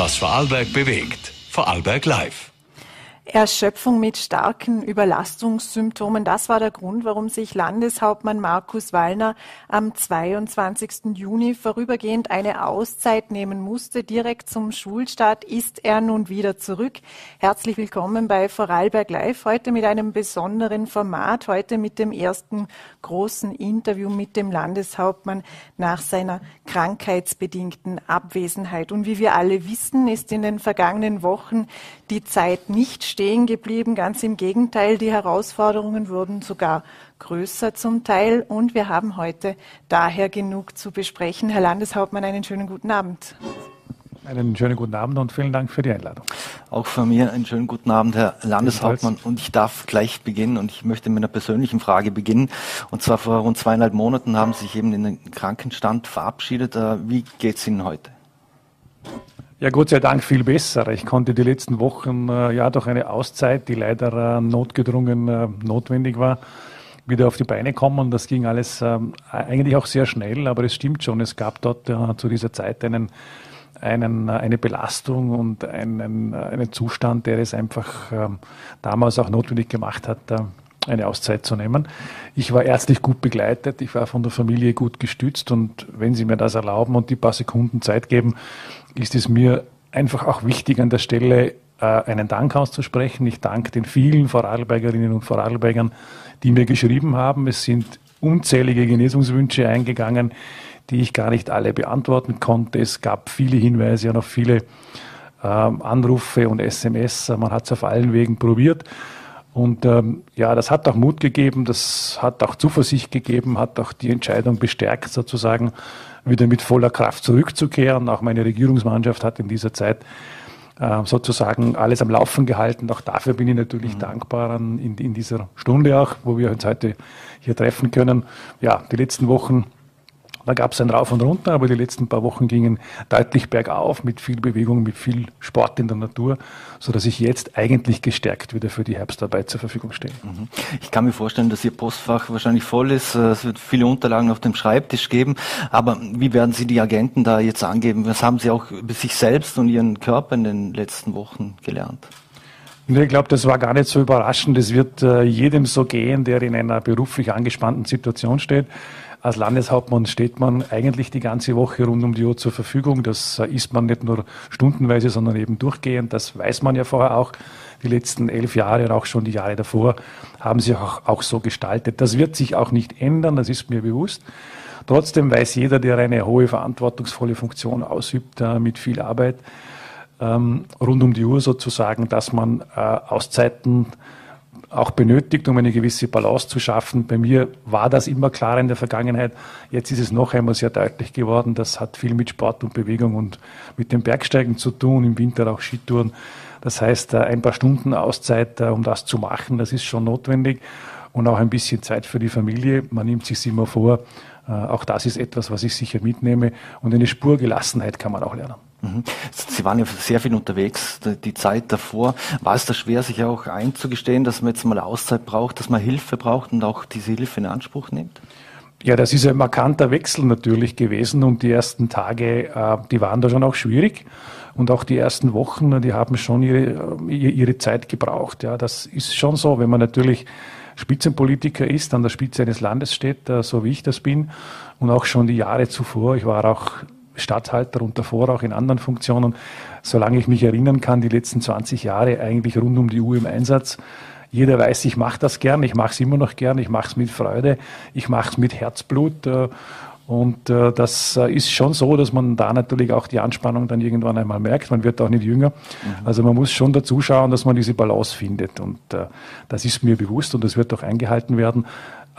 was Vorarlberg bewegt. Vorarlberg Live. Erschöpfung mit starken Überlastungssymptomen. Das war der Grund, warum sich Landeshauptmann Markus Wallner am 22. Juni vorübergehend eine Auszeit nehmen musste. Direkt zum Schulstart ist er nun wieder zurück. Herzlich willkommen bei Vorarlberg Live. Heute mit einem besonderen Format. Heute mit dem ersten großen Interview mit dem Landeshauptmann nach seiner krankheitsbedingten Abwesenheit. Und wie wir alle wissen, ist in den vergangenen Wochen die Zeit nicht stehen geblieben. Ganz im Gegenteil, die Herausforderungen wurden sogar größer zum Teil. Und wir haben heute daher genug zu besprechen. Herr Landeshauptmann, einen schönen guten Abend. Einen schönen guten Abend und vielen Dank für die Einladung. Auch von mir einen schönen guten Abend, Herr Landeshauptmann. Und ich darf gleich beginnen und ich möchte mit einer persönlichen Frage beginnen. Und zwar vor rund zweieinhalb Monaten haben Sie sich eben in den Krankenstand verabschiedet. Äh, wie geht es Ihnen heute? Ja, Gott sei Dank viel besser. Ich konnte die letzten Wochen äh, ja durch eine Auszeit, die leider äh, notgedrungen äh, notwendig war, wieder auf die Beine kommen. Und das ging alles ähm, eigentlich auch sehr schnell, aber es stimmt schon. Es gab dort äh, zu dieser Zeit einen, einen, äh, eine Belastung und einen, äh, einen Zustand, der es einfach ähm, damals auch notwendig gemacht hat, eine Auszeit zu nehmen. Ich war ärztlich gut begleitet, ich war von der Familie gut gestützt und wenn Sie mir das erlauben und die paar Sekunden Zeit geben, ist es mir einfach auch wichtig, an der Stelle äh, einen Dank auszusprechen. Ich danke den vielen Vorarlbergerinnen und Vorarlbergern, die mir geschrieben haben. Es sind unzählige Genesungswünsche eingegangen, die ich gar nicht alle beantworten konnte. Es gab viele Hinweise und auch viele ähm, Anrufe und SMS. Man hat es auf allen Wegen probiert. Und ähm, ja, das hat auch Mut gegeben, das hat auch Zuversicht gegeben, hat auch die Entscheidung bestärkt, sozusagen wieder mit voller Kraft zurückzukehren. Auch meine Regierungsmannschaft hat in dieser Zeit äh, sozusagen alles am Laufen gehalten. Auch dafür bin ich natürlich mhm. dankbar an, in, in dieser Stunde auch, wo wir uns heute hier treffen können. Ja, die letzten Wochen da gab es ein Rauf und Runter, aber die letzten paar Wochen gingen deutlich bergauf mit viel Bewegung, mit viel Sport in der Natur, so dass ich jetzt eigentlich gestärkt wieder für die Herbstarbeit zur Verfügung stehe. Ich kann mir vorstellen, dass Ihr Postfach wahrscheinlich voll ist. Es wird viele Unterlagen auf dem Schreibtisch geben. Aber wie werden Sie die Agenten da jetzt angeben? Was haben Sie auch über sich selbst und Ihren Körper in den letzten Wochen gelernt? Ich glaube, das war gar nicht so überraschend. Es wird äh, jedem so gehen, der in einer beruflich angespannten Situation steht. Als Landeshauptmann steht man eigentlich die ganze Woche rund um die Uhr zur Verfügung. Das äh, ist man nicht nur stundenweise, sondern eben durchgehend. Das weiß man ja vorher auch. Die letzten elf Jahre und auch schon die Jahre davor haben sich auch, auch so gestaltet. Das wird sich auch nicht ändern, das ist mir bewusst. Trotzdem weiß jeder, der eine hohe verantwortungsvolle Funktion ausübt, äh, mit viel Arbeit, ähm, rund um die Uhr sozusagen, dass man äh, Auszeiten auch benötigt, um eine gewisse Balance zu schaffen. Bei mir war das immer klar in der Vergangenheit. Jetzt ist es noch einmal sehr deutlich geworden. Das hat viel mit Sport und Bewegung und mit dem Bergsteigen zu tun, im Winter auch Skitouren. Das heißt, ein paar Stunden Auszeit, äh, um das zu machen, das ist schon notwendig. Und auch ein bisschen Zeit für die Familie. Man nimmt sich immer vor. Äh, auch das ist etwas, was ich sicher mitnehme. Und eine Spur Gelassenheit kann man auch lernen. Mhm. Sie waren ja sehr viel unterwegs, die Zeit davor. War es da schwer, sich auch einzugestehen, dass man jetzt mal Auszeit braucht, dass man Hilfe braucht und auch diese Hilfe in Anspruch nimmt? Ja, das ist ein markanter Wechsel natürlich gewesen und die ersten Tage, äh, die waren da schon auch schwierig und auch die ersten Wochen, die haben schon ihre, äh, ihre Zeit gebraucht. Ja, das ist schon so, wenn man natürlich Spitzenpolitiker ist, an der Spitze eines Landes steht, äh, so wie ich das bin und auch schon die Jahre zuvor. Ich war auch Stadthalter und davor auch in anderen Funktionen, solange ich mich erinnern kann, die letzten 20 Jahre eigentlich rund um die Uhr im Einsatz. Jeder weiß, ich mache das gern, ich mache es immer noch gern, ich mache es mit Freude, ich mache es mit Herzblut. Äh, und äh, das äh, ist schon so, dass man da natürlich auch die Anspannung dann irgendwann einmal merkt. Man wird auch nicht jünger. Mhm. Also man muss schon dazu schauen, dass man diese Balance findet. Und das ist mir bewusst und das wird auch eingehalten werden.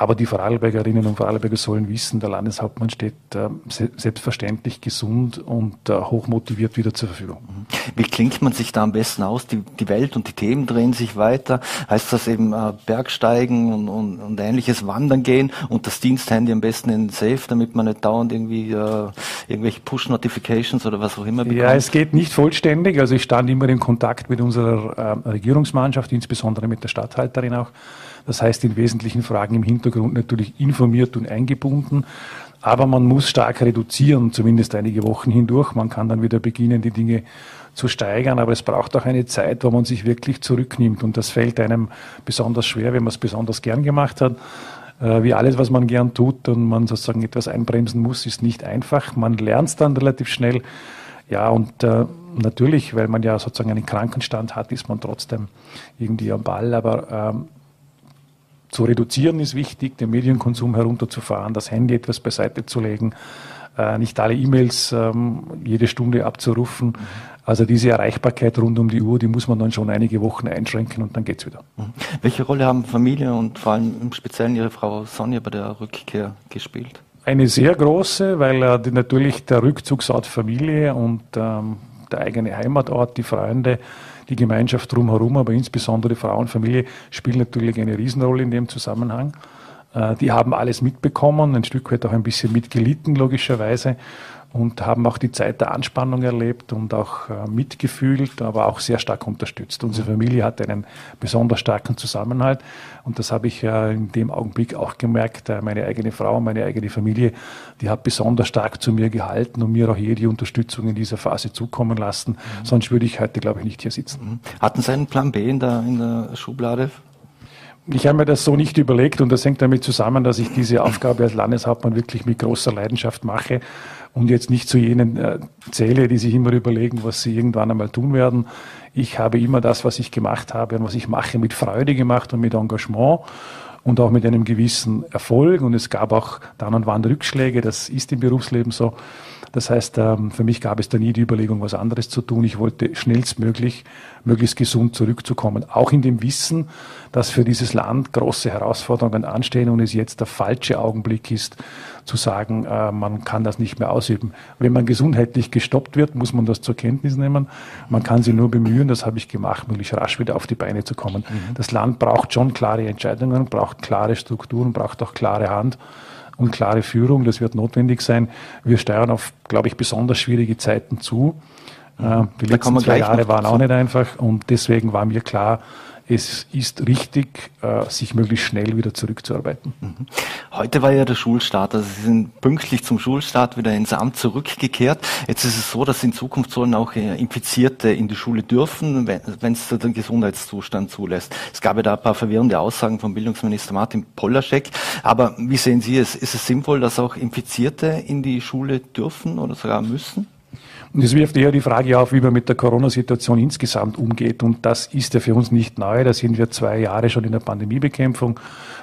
Aber die Vorarlbergerinnen und Vorarlberger sollen wissen, der Landeshauptmann steht äh, selbstverständlich gesund und äh, hochmotiviert wieder zur Verfügung. Mhm. Wie klingt man sich da am besten aus? Die, die Welt und die Themen drehen sich weiter. Heißt das eben äh, Bergsteigen und, und, und, ähnliches Wandern gehen und das Diensthandy am besten in Safe, damit man nicht dauernd irgendwie äh, irgendwelche Push-Notifications oder was auch immer bekommt? Ja, es geht nicht vollständig. Also ich stand immer in Kontakt mit unserer äh, Regierungsmannschaft, insbesondere mit der Stadthalterin auch. Das heißt, in wesentlichen Fragen im Hintergrund natürlich informiert und eingebunden. Aber man muss stark reduzieren, zumindest einige Wochen hindurch. Man kann dann wieder beginnen, die Dinge zu steigern, aber es braucht auch eine Zeit, wo man sich wirklich zurücknimmt. Und das fällt einem besonders schwer, wenn man es besonders gern gemacht hat. Äh, wie alles, was man gern tut und man sozusagen etwas einbremsen muss, ist nicht einfach. Man lernt es dann relativ schnell. Ja, und äh, natürlich, weil man ja sozusagen einen Krankenstand hat, ist man trotzdem irgendwie am Ball. Aber ähm, zu reduzieren ist wichtig, den Medienkonsum herunterzufahren, das Handy etwas beiseite zu legen, äh, nicht alle E-Mails ähm, jede Stunde abzurufen. Also diese Erreichbarkeit rund um die Uhr, die muss man dann schon einige Wochen einschränken und dann geht's wieder. Mhm. Welche Rolle haben Familie und vor allem im Speziellen Ihre Frau Sonja bei der Rückkehr gespielt? Eine sehr große, weil äh, natürlich der Rückzugsort Familie und ähm, der eigene Heimatort, die Freunde, die Gemeinschaft drumherum, aber insbesondere Frau und Familie spielen natürlich eine Riesenrolle in dem Zusammenhang. Äh, die haben alles mitbekommen, ein Stück weit auch ein bisschen mitgelitten, logischerweise und haben auch die Zeit der Anspannung erlebt und auch äh, mitgefühlt, aber auch sehr stark unterstützt. Unsere Familie hat einen besonders starken Zusammenhalt und das habe ich ja in dem Augenblick auch gemerkt. Äh, meine eigene Frau, meine eigene Familie, die hat besonders stark zu mir gehalten und mir auch jede Unterstützung in dieser Phase zukommen lassen. Mhm. Sonst würde ich heute, glaube ich, nicht hier sitzen. Mhm. Hatten Sie einen Plan B in der, in der Schublade? Ich habe mir das so nicht überlegt und das hängt damit zusammen, dass ich diese Aufgabe als Landeshauptmann wirklich mit großer Leidenschaft mache und jetzt nicht zu jenen äh, zähle, die sich immer überlegen, was sie irgendwann einmal tun werden. Ich habe immer das, was ich gemacht habe und was ich mache, mit Freude gemacht und mit Engagement und auch mit einem gewissen Erfolg. Und es gab auch dann und wann Rückschläge. Das ist im Berufsleben so. Das heißt, ähm, für mich gab es da nie die Überlegung, was anderes zu tun. Ich wollte schnellstmöglich, möglichst gesund zurückzukommen. Auch in dem Wissen, dass für dieses Land große Herausforderungen anstehen und es jetzt der falsche Augenblick ist, zu sagen, äh, man kann das nicht mehr ausüben. Wenn man gesundheitlich gestoppt wird, muss man das zur Kenntnis nehmen. Man kann sich nur bemühen, das habe ich gemacht, möglichst rasch wieder auf die Beine zu kommen. Mhm. Das Land braucht schon klare Entscheidungen, braucht klare Strukturen, braucht auch klare Hand und klare Führung. Das wird notwendig sein. Wir steuern auf, glaube ich, besonders schwierige Zeiten zu. Äh, die letzten zwei Jahre waren auch nicht einfach und deswegen war mir klar, es ist richtig, äh, sich möglichst schnell wieder zurückzuarbeiten. Mhm. Heute war ja der Schulstart, also Sie sind pünktlich zum Schulstart wieder ins Amt zurückgekehrt. Jetzt ist es so, dass in Zukunft sollen auch äh, Infizierte in die Schule dürfen, wenn es der Gesundheitszustand zulässt. Es gab ja da ein paar verwirrende Aussagen vom Bildungsminister Martin Polaschek. Aber wie sehen Sie es? Ist es sinnvoll, dass auch Infizierte in die Schule dürfen oder sogar müssen? Und es wirft eher die Frage auf, wie man mit der Corona-Situation insgesamt umgeht. Und das ist ja für uns nicht neu. Da sind wir zwei Jahre schon in der Pandemiebekämpfung.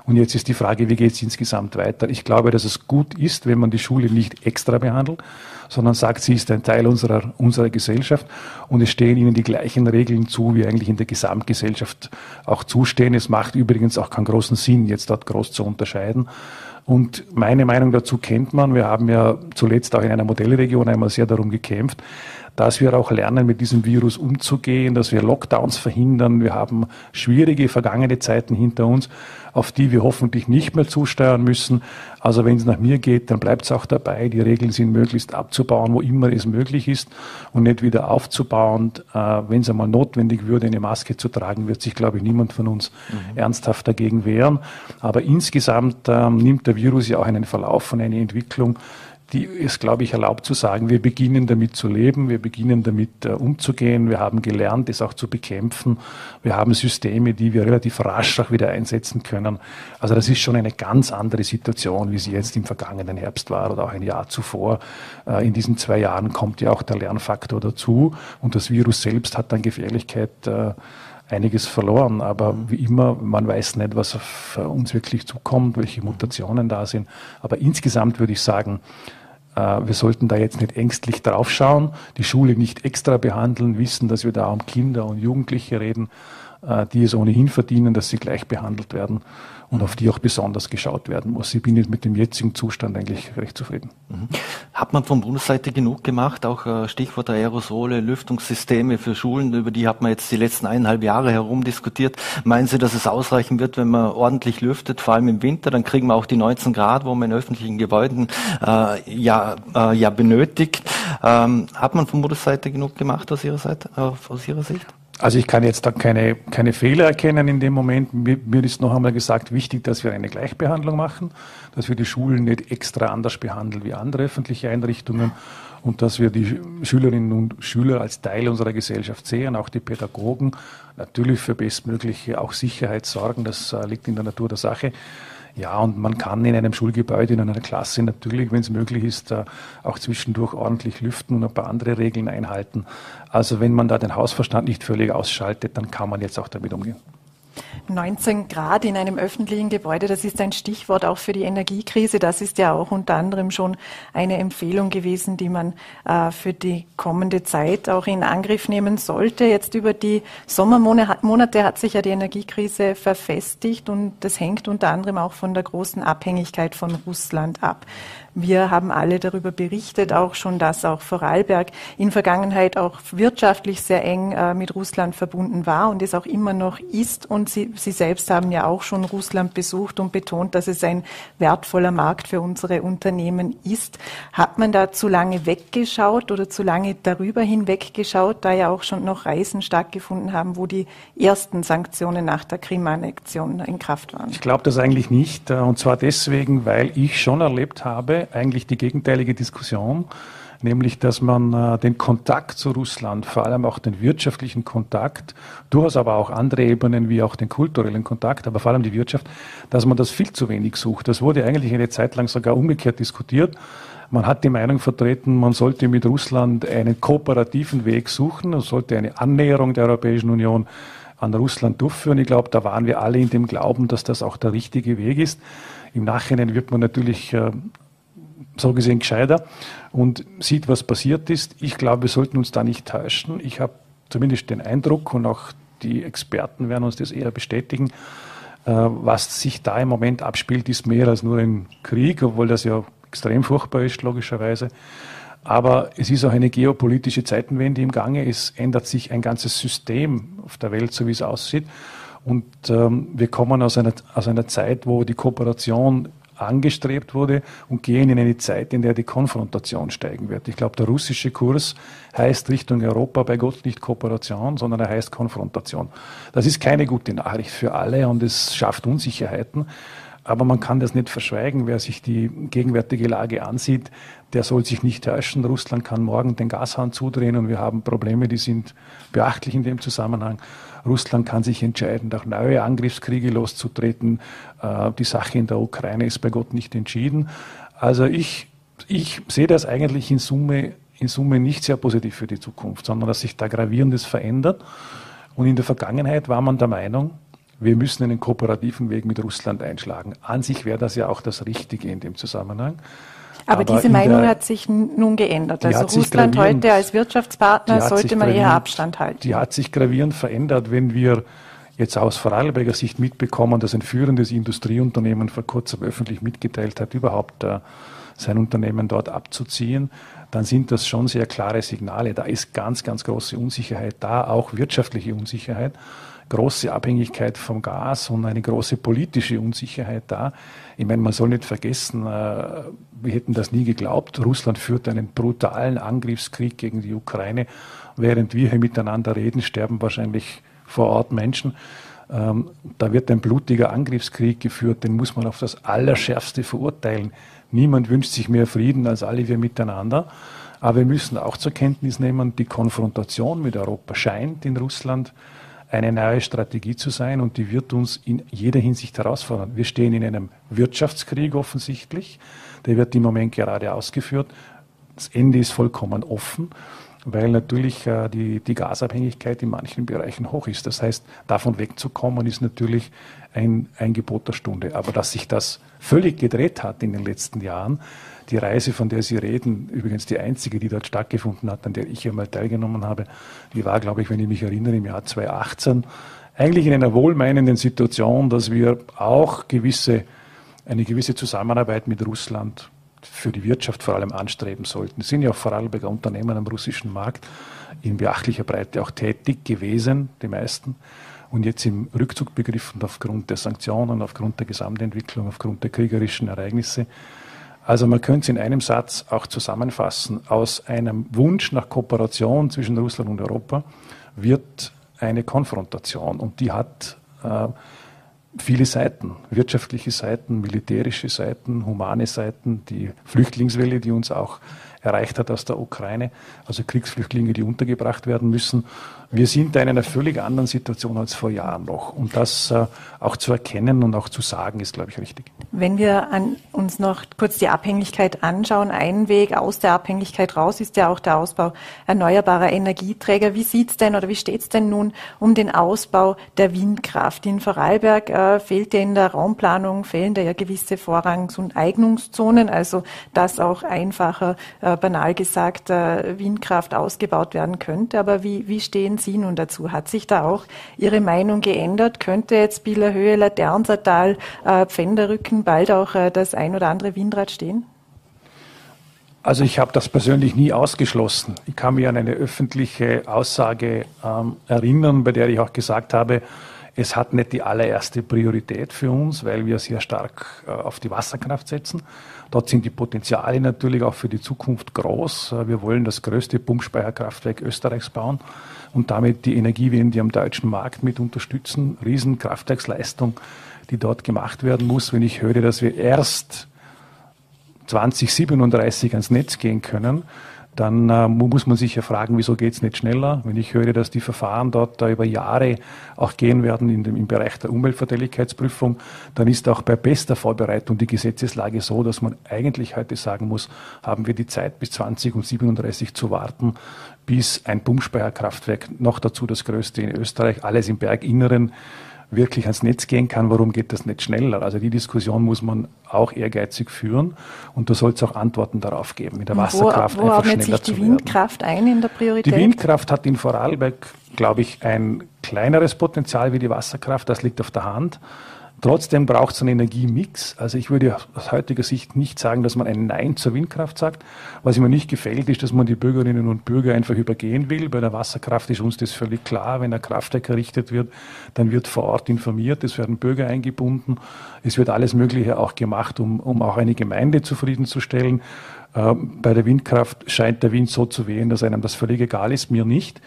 Und jetzt ist die Frage, wie geht es insgesamt weiter? Ich glaube, dass es gut ist, wenn man die Schule nicht extra behandelt, sondern sagt, sie ist ein Teil unserer, unserer Gesellschaft und es stehen ihnen die gleichen Regeln zu, wie eigentlich in der Gesamtgesellschaft auch zustehen. Es macht übrigens auch keinen großen Sinn, jetzt dort groß zu unterscheiden. Und meine Meinung dazu kennt man. Wir haben ja zuletzt auch in einer Modellregion einmal sehr darum gekämpft, dass wir auch lernen, mit diesem Virus umzugehen, dass wir Lockdowns verhindern. Wir haben schwierige vergangene Zeiten hinter uns, auf die wir hoffentlich nicht mehr zusteuern müssen. Also wenn es nach mir geht, dann bleibt es auch dabei. Die Regeln sind möglichst abzubauen, wo immer es möglich ist und nicht wieder aufzubauen. Äh, wenn es einmal notwendig würde, eine Maske zu tragen, wird sich, glaube ich, niemand von uns mhm. ernsthaft dagegen wehren. Aber insgesamt äh, nimmt der Virus ja auch einen Verlauf von einer Entwicklung, die ist, glaube ich, erlaubt zu sagen, wir beginnen damit zu leben, wir beginnen damit äh, umzugehen, wir haben gelernt, es auch zu bekämpfen, wir haben Systeme, die wir relativ rasch auch wieder einsetzen können. Also das ist schon eine ganz andere Situation, wie sie jetzt im vergangenen Herbst war oder auch ein Jahr zuvor. Äh, in diesen zwei Jahren kommt ja auch der Lernfaktor dazu und das Virus selbst hat dann Gefährlichkeit äh, einiges verloren. Aber wie immer, man weiß nicht, was auf uns wirklich zukommt, welche Mutationen da sind. Aber insgesamt würde ich sagen, wir sollten da jetzt nicht ängstlich draufschauen, die Schule nicht extra behandeln, wissen, dass wir da um Kinder und Jugendliche reden, äh, die es ohnehin verdienen, dass sie gleich behandelt werden und auf die auch besonders geschaut werden muss. Ich bin jetzt mit dem jetzigen Zustand eigentlich recht zufrieden. Mhm. Hat man von Bundesseite genug gemacht? Auch äh, Stichwort Aerosole, Lüftungssysteme für Schulen, über die hat man jetzt die letzten eineinhalb Jahre herum diskutiert. Meinen Sie, dass es ausreichen wird, wenn man ordentlich lüftet, vor allem im Winter? Dann kriegen wir auch die 19 Grad, wo man in öffentlichen Gebäuden äh, ja, äh, ja benötigt. Ähm, hat man von Bundesseite genug gemacht aus Ihrer Seite, äh, aus Ihrer Sicht? Also ich kann jetzt da keine, keine Fehler erkennen in dem Moment. Mir, ist noch einmal gesagt, wichtig, dass wir eine Gleichbehandlung machen, dass wir die Schulen nicht extra anders behandeln wie andere öffentliche Einrichtungen und dass wir die Schülerinnen und Schüler als Teil unserer Gesellschaft sehen, auch die Pädagogen natürlich für bestmögliche auch Sicherheit sorgen. Das äh, liegt in der Natur der Sache. Ja, und man kann in einem Schulgebäude, in einer Klasse natürlich, wenn es möglich ist, auch zwischendurch ordentlich lüften und ein paar andere Regeln einhalten. Also wenn man da den Hausverstand nicht völlig ausschaltet, dann kann man jetzt auch damit umgehen. 19 Grad in einem öffentlichen Gebäude, das ist ein Stichwort auch für die Energiekrise. Das ist ja auch unter anderem schon eine Empfehlung gewesen, die man äh, für die kommende Zeit auch in Angriff nehmen sollte. Jetzt über die Sommermonate hat sich ja die Energiekrise verfestigt und das hängt unter anderem auch von der großen Abhängigkeit von Russland ab. Wir haben alle darüber berichtet, auch schon, dass auch Vorarlberg in Vergangenheit auch wirtschaftlich sehr eng äh, mit Russland verbunden war und es auch immer noch ist. Und Sie, Sie selbst haben ja auch schon Russland besucht und betont, dass es ein wertvoller Markt für unsere Unternehmen ist. Hat man da zu lange weggeschaut oder zu lange darüber hinweggeschaut, da ja auch schon noch Reisen stattgefunden haben, wo die ersten Sanktionen nach der Krim-Annexion in Kraft waren? Ich glaube das eigentlich nicht. Äh, und zwar deswegen, weil ich schon erlebt habe, eigentlich die gegenteilige Diskussion, nämlich dass man äh, den Kontakt zu Russland, vor allem auch den wirtschaftlichen Kontakt, durchaus aber auch andere Ebenen wie auch den kulturellen Kontakt, aber vor allem die Wirtschaft, dass man das viel zu wenig sucht. Das wurde eigentlich eine Zeit lang sogar umgekehrt diskutiert. Man hat die Meinung vertreten, man sollte mit Russland einen kooperativen Weg suchen, man sollte eine Annäherung der Europäischen Union an Russland durchführen. Ich glaube, da waren wir alle in dem Glauben, dass das auch der richtige Weg ist. Im Nachhinein wird man natürlich äh, so gesehen gescheiter und sieht, was passiert ist. Ich glaube, wir sollten uns da nicht täuschen. Ich habe zumindest den Eindruck und auch die Experten werden uns das eher bestätigen, äh, was sich da im Moment abspielt, ist mehr als nur ein Krieg, obwohl das ja extrem furchtbar ist, logischerweise. Aber es ist auch eine geopolitische Zeitenwende im Gange. Es ändert sich ein ganzes System auf der Welt, so wie es aussieht. Und ähm, wir kommen aus einer, aus einer Zeit, wo die Kooperation angestrebt wurde und gehen in eine Zeit, in der die Konfrontation steigen wird. Ich glaube, der russische Kurs heißt Richtung Europa bei Gott nicht Kooperation, sondern er heißt Konfrontation. Das ist keine gute Nachricht für alle und es schafft Unsicherheiten. Aber man kann das nicht verschweigen. Wer sich die gegenwärtige Lage ansieht, der soll sich nicht täuschen. Russland kann morgen den Gashahn zudrehen und wir haben Probleme, die sind beachtlich in dem Zusammenhang. Russland kann sich entscheiden, auch neue Angriffskriege loszutreten. Äh, die Sache in der Ukraine ist bei Gott nicht entschieden. Also ich, ich sehe das eigentlich in Summe, in Summe nicht sehr positiv für die Zukunft, sondern dass sich da Gravierendes verändert. Und in der Vergangenheit war man der Meinung, wir müssen einen kooperativen Weg mit Russland einschlagen. An sich wäre das ja auch das Richtige in dem Zusammenhang. Aber, Aber diese Meinung der, hat sich nun geändert. Also Russland heute als Wirtschaftspartner sollte man eher Abstand halten. Die hat sich gravierend verändert, wenn wir jetzt aus Vorarlberger Sicht mitbekommen, dass ein führendes Industrieunternehmen vor kurzem öffentlich mitgeteilt hat, überhaupt äh, sein Unternehmen dort abzuziehen, dann sind das schon sehr klare Signale. Da ist ganz, ganz große Unsicherheit da, auch wirtschaftliche Unsicherheit große Abhängigkeit vom Gas und eine große politische Unsicherheit da. Ich meine, man soll nicht vergessen, äh, wir hätten das nie geglaubt. Russland führt einen brutalen Angriffskrieg gegen die Ukraine. Während wir hier miteinander reden, sterben wahrscheinlich vor Ort Menschen. Ähm, da wird ein blutiger Angriffskrieg geführt, den muss man auf das Allerschärfste verurteilen. Niemand wünscht sich mehr Frieden als alle wir miteinander. Aber wir müssen auch zur Kenntnis nehmen, die Konfrontation mit Europa scheint in Russland eine neue Strategie zu sein und die wird uns in jeder Hinsicht herausfordern. Wir stehen in einem Wirtschaftskrieg offensichtlich, der wird im Moment gerade ausgeführt. Das Ende ist vollkommen offen, weil natürlich äh, die, die Gasabhängigkeit in manchen Bereichen hoch ist. Das heißt, davon wegzukommen ist natürlich ein, ein Gebot der Stunde. Aber dass sich das völlig gedreht hat in den letzten Jahren, die Reise, von der Sie reden, übrigens die einzige, die dort stattgefunden hat, an der ich einmal teilgenommen habe, die war, glaube ich, wenn ich mich erinnere, im Jahr 2018, eigentlich in einer wohlmeinenden Situation, dass wir auch gewisse, eine gewisse Zusammenarbeit mit Russland für die Wirtschaft vor allem anstreben sollten. Es sind ja auch Vorarlberger Unternehmen am russischen Markt in beachtlicher Breite auch tätig gewesen, die meisten. Und jetzt im Rückzug begriffen aufgrund der Sanktionen, aufgrund der Gesamtentwicklung, aufgrund der kriegerischen Ereignisse also man könnte es in einem Satz auch zusammenfassen. Aus einem Wunsch nach Kooperation zwischen Russland und Europa wird eine Konfrontation und die hat äh, viele Seiten, wirtschaftliche Seiten, militärische Seiten, humane Seiten, die Flüchtlingswelle, die uns auch erreicht hat aus der Ukraine, also Kriegsflüchtlinge, die untergebracht werden müssen. Wir sind da in einer völlig anderen Situation als vor Jahren noch. Und das äh, auch zu erkennen und auch zu sagen, ist, glaube ich, richtig. Wenn wir an, uns noch kurz die Abhängigkeit anschauen, ein Weg aus der Abhängigkeit raus ist ja auch der Ausbau erneuerbarer Energieträger. Wie sieht's denn oder wie steht's denn nun um den Ausbau der Windkraft? In Vorarlberg äh, fehlt ja in der Raumplanung, fehlen da ja gewisse Vorrangs- und Eignungszonen, also dass auch einfacher, äh, banal gesagt, äh, Windkraft ausgebaut werden könnte. Aber wie, wie stehen Sie nun dazu? Hat sich da auch Ihre Meinung geändert? Könnte jetzt Bieler Höhe, Laternsertal, äh, Pfänderrücken bald auch äh, das ein oder andere Windrad stehen? Also ich habe das persönlich nie ausgeschlossen. Ich kann mich an eine öffentliche Aussage ähm, erinnern, bei der ich auch gesagt habe, es hat nicht die allererste Priorität für uns, weil wir sehr stark äh, auf die Wasserkraft setzen. Dort sind die Potenziale natürlich auch für die Zukunft groß. Äh, wir wollen das größte Pumpspeicherkraftwerk Österreichs bauen und damit die Energiewende am deutschen Markt mit unterstützen. Riesenkraftwerksleistung, die dort gemacht werden muss. Wenn ich höre, dass wir erst 2037 ans Netz gehen können, dann äh, muss man sich ja fragen, wieso geht es nicht schneller? Wenn ich höre, dass die Verfahren dort da über Jahre auch gehen werden in dem, im Bereich der Umweltverträglichkeitsprüfung, dann ist auch bei bester Vorbereitung die Gesetzeslage so, dass man eigentlich heute sagen muss, haben wir die Zeit bis 20 und 37 zu warten, bis ein Pumpspeicherkraftwerk, noch dazu das größte in Österreich, alles im Berginneren, wirklich ans Netz gehen kann, warum geht das nicht schneller? Also die Diskussion muss man auch ehrgeizig führen und da soll es auch Antworten darauf geben, mit der Wasserkraft wo, wo einfach schneller sich die zu Windkraft ein in der Priorität? Die Windkraft hat in Vorarlberg, glaube ich, ein kleineres Potenzial wie die Wasserkraft, das liegt auf der Hand. Trotzdem braucht es einen Energiemix. Also ich würde aus heutiger Sicht nicht sagen, dass man ein Nein zur Windkraft sagt. Was mir nicht gefällt, ist, dass man die Bürgerinnen und Bürger einfach übergehen will. Bei der Wasserkraft ist uns das völlig klar. Wenn ein Kraftwerk errichtet wird, dann wird vor Ort informiert, es werden Bürger eingebunden. Es wird alles Mögliche auch gemacht, um, um auch eine Gemeinde zufriedenzustellen. Äh, bei der Windkraft scheint der Wind so zu wehen, dass einem das völlig egal ist, mir nicht.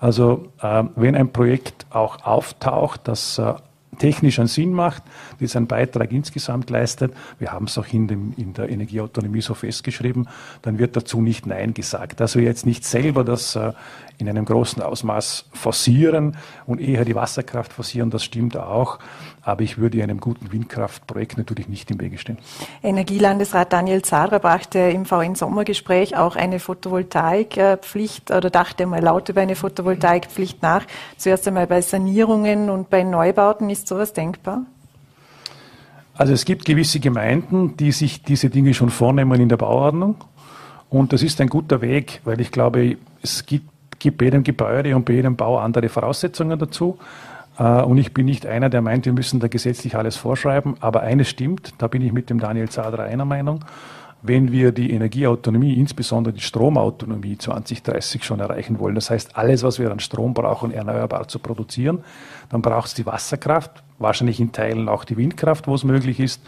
Also äh, wenn ein Projekt auch auftaucht, das äh, technisch einen Sinn macht, das einen Beitrag insgesamt leistet, wir haben es auch in, dem, in der Energieautonomie so festgeschrieben, dann wird dazu nicht Nein gesagt. Also jetzt nicht selber das äh, in einem großen Ausmaß forcieren und eher die Wasserkraft forcieren, das stimmt auch. Aber ich würde einem guten Windkraftprojekt natürlich nicht im Wege stehen. Energielandesrat Daniel Zadra brachte im VN-Sommergespräch auch eine Photovoltaikpflicht oder dachte mal laut über eine Photovoltaikpflicht nach. Zuerst einmal bei Sanierungen und bei Neubauten. Ist sowas denkbar? Also es gibt gewisse Gemeinden, die sich diese Dinge schon vornehmen in der Bauordnung. Und das ist ein guter Weg, weil ich glaube, es gibt gibt jedem Gebäude und bei jedem Bau andere Voraussetzungen dazu. Äh, und ich bin nicht einer, der meint, wir müssen da gesetzlich alles vorschreiben. Aber eines stimmt, da bin ich mit dem Daniel Zadra einer Meinung. Wenn wir die Energieautonomie, insbesondere die Stromautonomie 2030 schon erreichen wollen, das heißt alles, was wir an Strom brauchen, erneuerbar zu produzieren, dann braucht es die Wasserkraft, wahrscheinlich in Teilen auch die Windkraft, wo es möglich ist.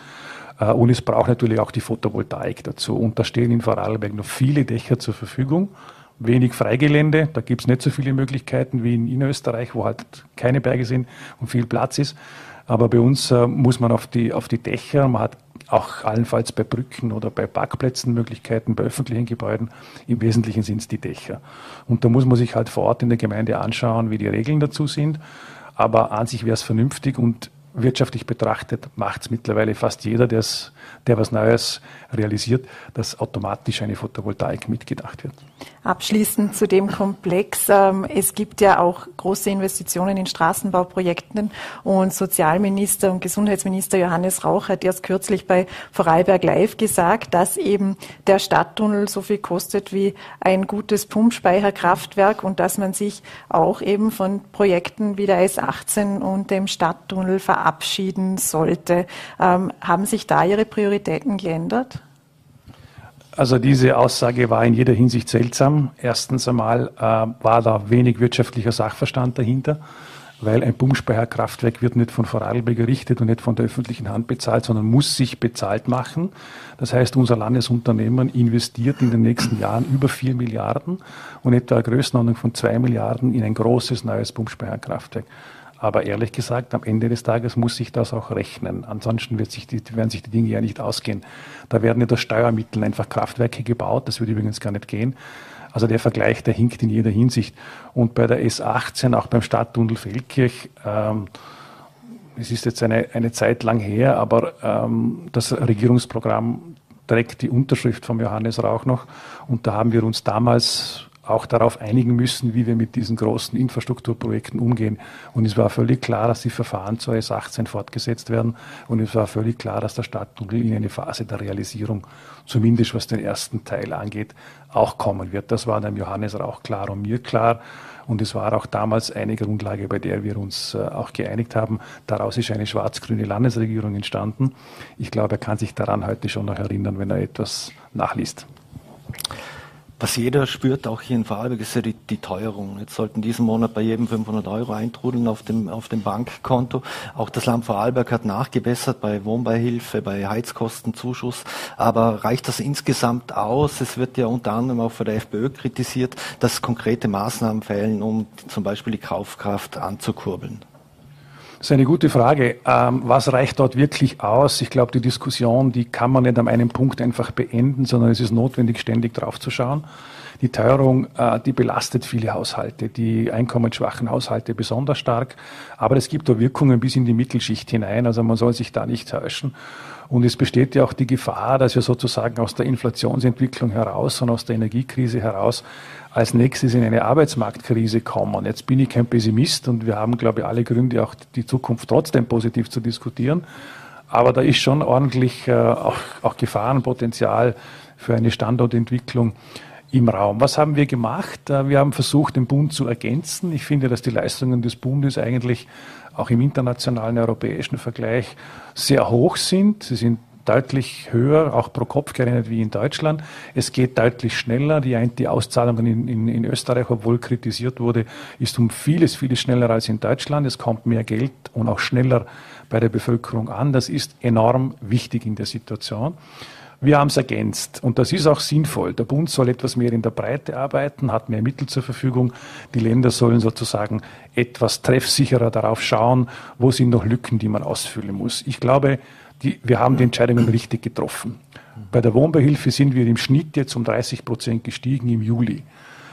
Äh, und es braucht natürlich auch die Photovoltaik dazu. Und da stehen in Vorarlberg noch viele Dächer zur Verfügung wenig Freigelände. Da gibt es nicht so viele Möglichkeiten wie in, in Österreich, wo halt keine Berge sind und viel Platz ist. Aber bei uns äh, muss man auf die, auf die Dächer, man hat auch allenfalls bei Brücken oder bei Parkplätzen Möglichkeiten, bei öffentlichen Gebäuden. Im Wesentlichen sind es die Dächer. Und da muss man sich halt vor Ort in der Gemeinde anschauen, wie die Regeln dazu sind. Aber an sich wäre es vernünftig und wirtschaftlich betrachtet macht es mittlerweile fast jeder, der was Neues realisiert, dass automatisch eine Photovoltaik mitgedacht wird. Abschließend zu dem Komplex. Ähm, es gibt ja auch große Investitionen in Straßenbauprojekten und Sozialminister und Gesundheitsminister Johannes Rauch hat erst kürzlich bei Vorarlberg Live gesagt, dass eben der Stadttunnel so viel kostet wie ein gutes Pumpspeicherkraftwerk und dass man sich auch eben von Projekten wie der S18 und dem Stadttunnel verabschieden sollte. Ähm, haben sich da Ihre Prioritäten geändert? Also diese Aussage war in jeder Hinsicht seltsam. Erstens einmal äh, war da wenig wirtschaftlicher Sachverstand dahinter. weil ein Pumpspeicherkraftwerk wird nicht von Vorarlberg errichtet und nicht von der öffentlichen Hand bezahlt, sondern muss sich bezahlt machen. Das heißt, unser Landesunternehmen investiert in den nächsten Jahren über vier Milliarden und etwa eine Größenordnung von zwei Milliarden in ein großes neues Pumpspeicherkraftwerk. Aber ehrlich gesagt, am Ende des Tages muss sich das auch rechnen. Ansonsten wird sich die, werden sich die Dinge ja nicht ausgehen. Da werden nicht aus Steuermitteln einfach Kraftwerke gebaut. Das würde übrigens gar nicht gehen. Also der Vergleich, der hinkt in jeder Hinsicht. Und bei der S18, auch beim Stadttunnel Feldkirch, ähm, es ist jetzt eine, eine Zeit lang her, aber ähm, das Regierungsprogramm trägt die Unterschrift von Johannes Rauch noch. Und da haben wir uns damals auch darauf einigen müssen, wie wir mit diesen großen Infrastrukturprojekten umgehen. Und es war völlig klar, dass die Verfahren zur S18 fortgesetzt werden. Und es war völlig klar, dass der Stadttunnel in eine Phase der Realisierung, zumindest was den ersten Teil angeht, auch kommen wird. Das war dem Johannes auch klar und mir klar. Und es war auch damals eine Grundlage, bei der wir uns äh, auch geeinigt haben. Daraus ist eine schwarz-grüne Landesregierung entstanden. Ich glaube, er kann sich daran heute schon noch erinnern, wenn er etwas nachliest. Was jeder spürt, auch hier in Vorarlberg, ist ja die, die, Teuerung. Jetzt sollten diesen Monat bei jedem 500 Euro eintrudeln auf dem, auf dem Bankkonto. Auch das Land Vorarlberg hat nachgebessert bei Wohnbeihilfe, bei Heizkostenzuschuss. Aber reicht das insgesamt aus? Es wird ja unter anderem auch von der FPÖ kritisiert, dass konkrete Maßnahmen fehlen, um zum Beispiel die Kaufkraft anzukurbeln. Das ist eine gute Frage. Ähm, was reicht dort wirklich aus? Ich glaube, die Diskussion, die kann man nicht an einem Punkt einfach beenden, sondern es ist notwendig, ständig draufzuschauen. Die Teuerung, äh, die belastet viele Haushalte, die einkommensschwachen Haushalte besonders stark. Aber es gibt da Wirkungen bis in die Mittelschicht hinein. Also man soll sich da nicht täuschen. Und es besteht ja auch die Gefahr, dass wir sozusagen aus der Inflationsentwicklung heraus und aus der Energiekrise heraus als nächstes in eine Arbeitsmarktkrise kommen. Jetzt bin ich kein Pessimist und wir haben, glaube ich, alle Gründe, auch die Zukunft trotzdem positiv zu diskutieren. Aber da ist schon ordentlich äh, auch, auch Gefahrenpotenzial für eine Standortentwicklung im Raum. Was haben wir gemacht? Äh, wir haben versucht, den Bund zu ergänzen. Ich finde, dass die Leistungen des Bundes eigentlich auch im internationalen europäischen Vergleich sehr hoch sind. Sie sind deutlich höher, auch pro Kopf gerechnet wie in Deutschland. Es geht deutlich schneller. Die, die Auszahlungen in, in, in Österreich, obwohl kritisiert wurde, ist um vieles, vieles schneller als in Deutschland. Es kommt mehr Geld und auch schneller bei der Bevölkerung an. Das ist enorm wichtig in der Situation. Wir haben es ergänzt und das ist auch sinnvoll. Der Bund soll etwas mehr in der Breite arbeiten, hat mehr Mittel zur Verfügung. Die Länder sollen sozusagen etwas treffsicherer darauf schauen, wo sind noch Lücken, die man ausfüllen muss. Ich glaube, die, wir haben die Entscheidungen richtig getroffen. Bei der Wohnbeihilfe sind wir im Schnitt jetzt um 30 Prozent gestiegen im Juli.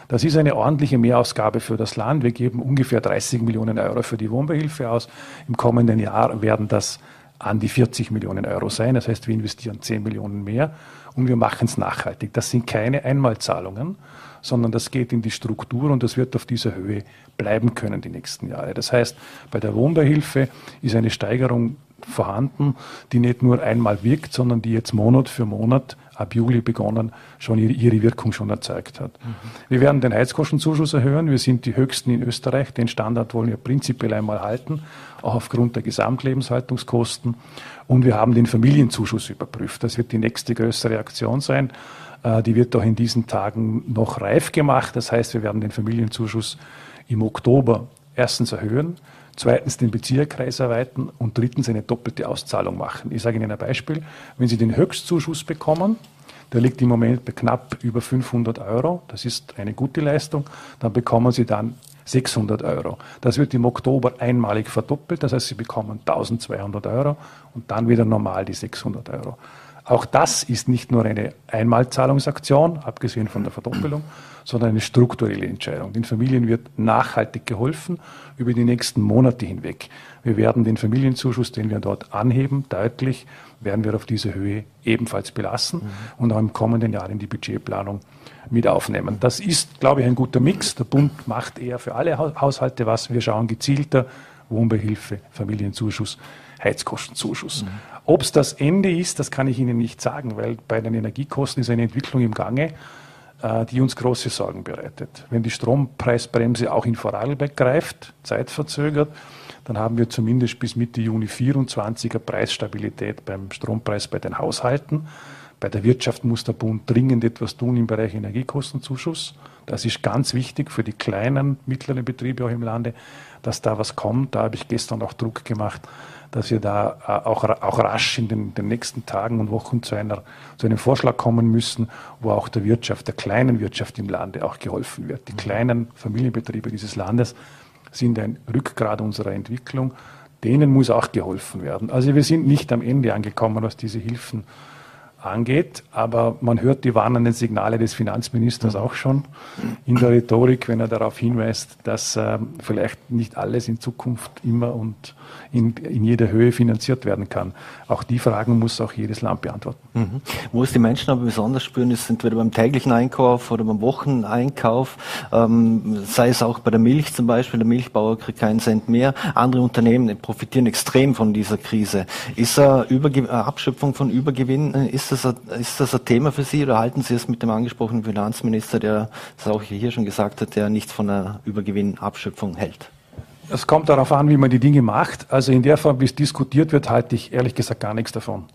Das ist eine ordentliche Mehrausgabe für das Land. Wir geben ungefähr 30 Millionen Euro für die Wohnbeihilfe aus. Im kommenden Jahr werden das an die 40 Millionen Euro sein. Das heißt, wir investieren 10 Millionen mehr und wir machen es nachhaltig. Das sind keine Einmalzahlungen, sondern das geht in die Struktur und das wird auf dieser Höhe bleiben können die nächsten Jahre. Das heißt, bei der Wohnbeihilfe ist eine Steigerung vorhanden, die nicht nur einmal wirkt, sondern die jetzt Monat für Monat ab Juli begonnen schon ihre, Wirkung schon erzeugt hat. Mhm. Wir werden den Heizkostenzuschuss erhöhen. Wir sind die höchsten in Österreich. Den Standard wollen wir prinzipiell einmal halten, auch aufgrund der Gesamtlebenshaltungskosten. Und wir haben den Familienzuschuss überprüft. Das wird die nächste größere Aktion sein. Äh, die wird auch in diesen Tagen noch reif gemacht. Das heißt, wir werden den Familienzuschuss im Oktober erstens erhöhen zweitens den Bezirkkreis erweitern und drittens eine doppelte Auszahlung machen. Ich sage Ihnen ein Beispiel. Wenn Sie den Höchstzuschuss bekommen, der liegt im Moment bei knapp über 500 Euro, das ist eine gute Leistung, dann bekommen Sie dann 600 Euro. Das wird im Oktober einmalig verdoppelt, das heißt, Sie bekommen 1200 Euro und dann wieder normal die 600 Euro. Auch das ist nicht nur eine Einmalzahlungsaktion, abgesehen von der Verdoppelung, sondern eine strukturelle Entscheidung. Den Familien wird nachhaltig geholfen über die nächsten Monate hinweg. Wir werden den Familienzuschuss, den wir dort anheben, deutlich, werden wir auf diese Höhe ebenfalls belassen mhm. und auch im kommenden Jahr in die Budgetplanung mit aufnehmen. Das ist, glaube ich, ein guter Mix. Der Bund macht eher für alle Haushalte was. Wir schauen gezielter Wohnbeihilfe, Familienzuschuss, Heizkostenzuschuss. Mhm. Ob es das Ende ist, das kann ich Ihnen nicht sagen, weil bei den Energiekosten ist eine Entwicklung im Gange, die uns große Sorgen bereitet. Wenn die Strompreisbremse auch in Vorarlberg greift, zeitverzögert, dann haben wir zumindest bis Mitte Juni 24 eine Preisstabilität beim Strompreis bei den Haushalten. Bei der Wirtschaft muss der Bund dringend etwas tun im Bereich Energiekostenzuschuss. Das ist ganz wichtig für die kleinen, mittleren Betriebe auch im Lande, dass da was kommt. Da habe ich gestern auch Druck gemacht, dass wir da äh, auch, auch rasch in den, den nächsten Tagen und Wochen zu, einer, zu einem Vorschlag kommen müssen, wo auch der Wirtschaft, der kleinen Wirtschaft im Lande auch geholfen wird. Die kleinen Familienbetriebe dieses Landes sind ein Rückgrat unserer Entwicklung. Denen muss auch geholfen werden. Also wir sind nicht am Ende angekommen, was diese Hilfen angeht. Aber man hört die warnenden Signale des Finanzministers auch schon in der Rhetorik, wenn er darauf hinweist, dass äh, vielleicht nicht alles in Zukunft immer und in, in jeder Höhe finanziert werden kann. Auch die Fragen muss auch jedes Land beantworten. Mhm. Wo es die Menschen aber besonders spüren, ist entweder beim täglichen Einkauf oder beim Wocheneinkauf, ähm, sei es auch bei der Milch zum Beispiel, der Milchbauer kriegt keinen Cent mehr. Andere Unternehmen profitieren extrem von dieser Krise. Ist Überge Abschöpfung von Übergewinn, ist das, ein, ist das ein Thema für Sie oder halten Sie es mit dem angesprochenen Finanzminister, der das auch hier schon gesagt hat, der nichts von einer Übergewinnabschöpfung hält? Es kommt darauf an, wie man die Dinge macht. Also in der Form, wie es diskutiert wird, halte ich ehrlich gesagt gar nichts davon.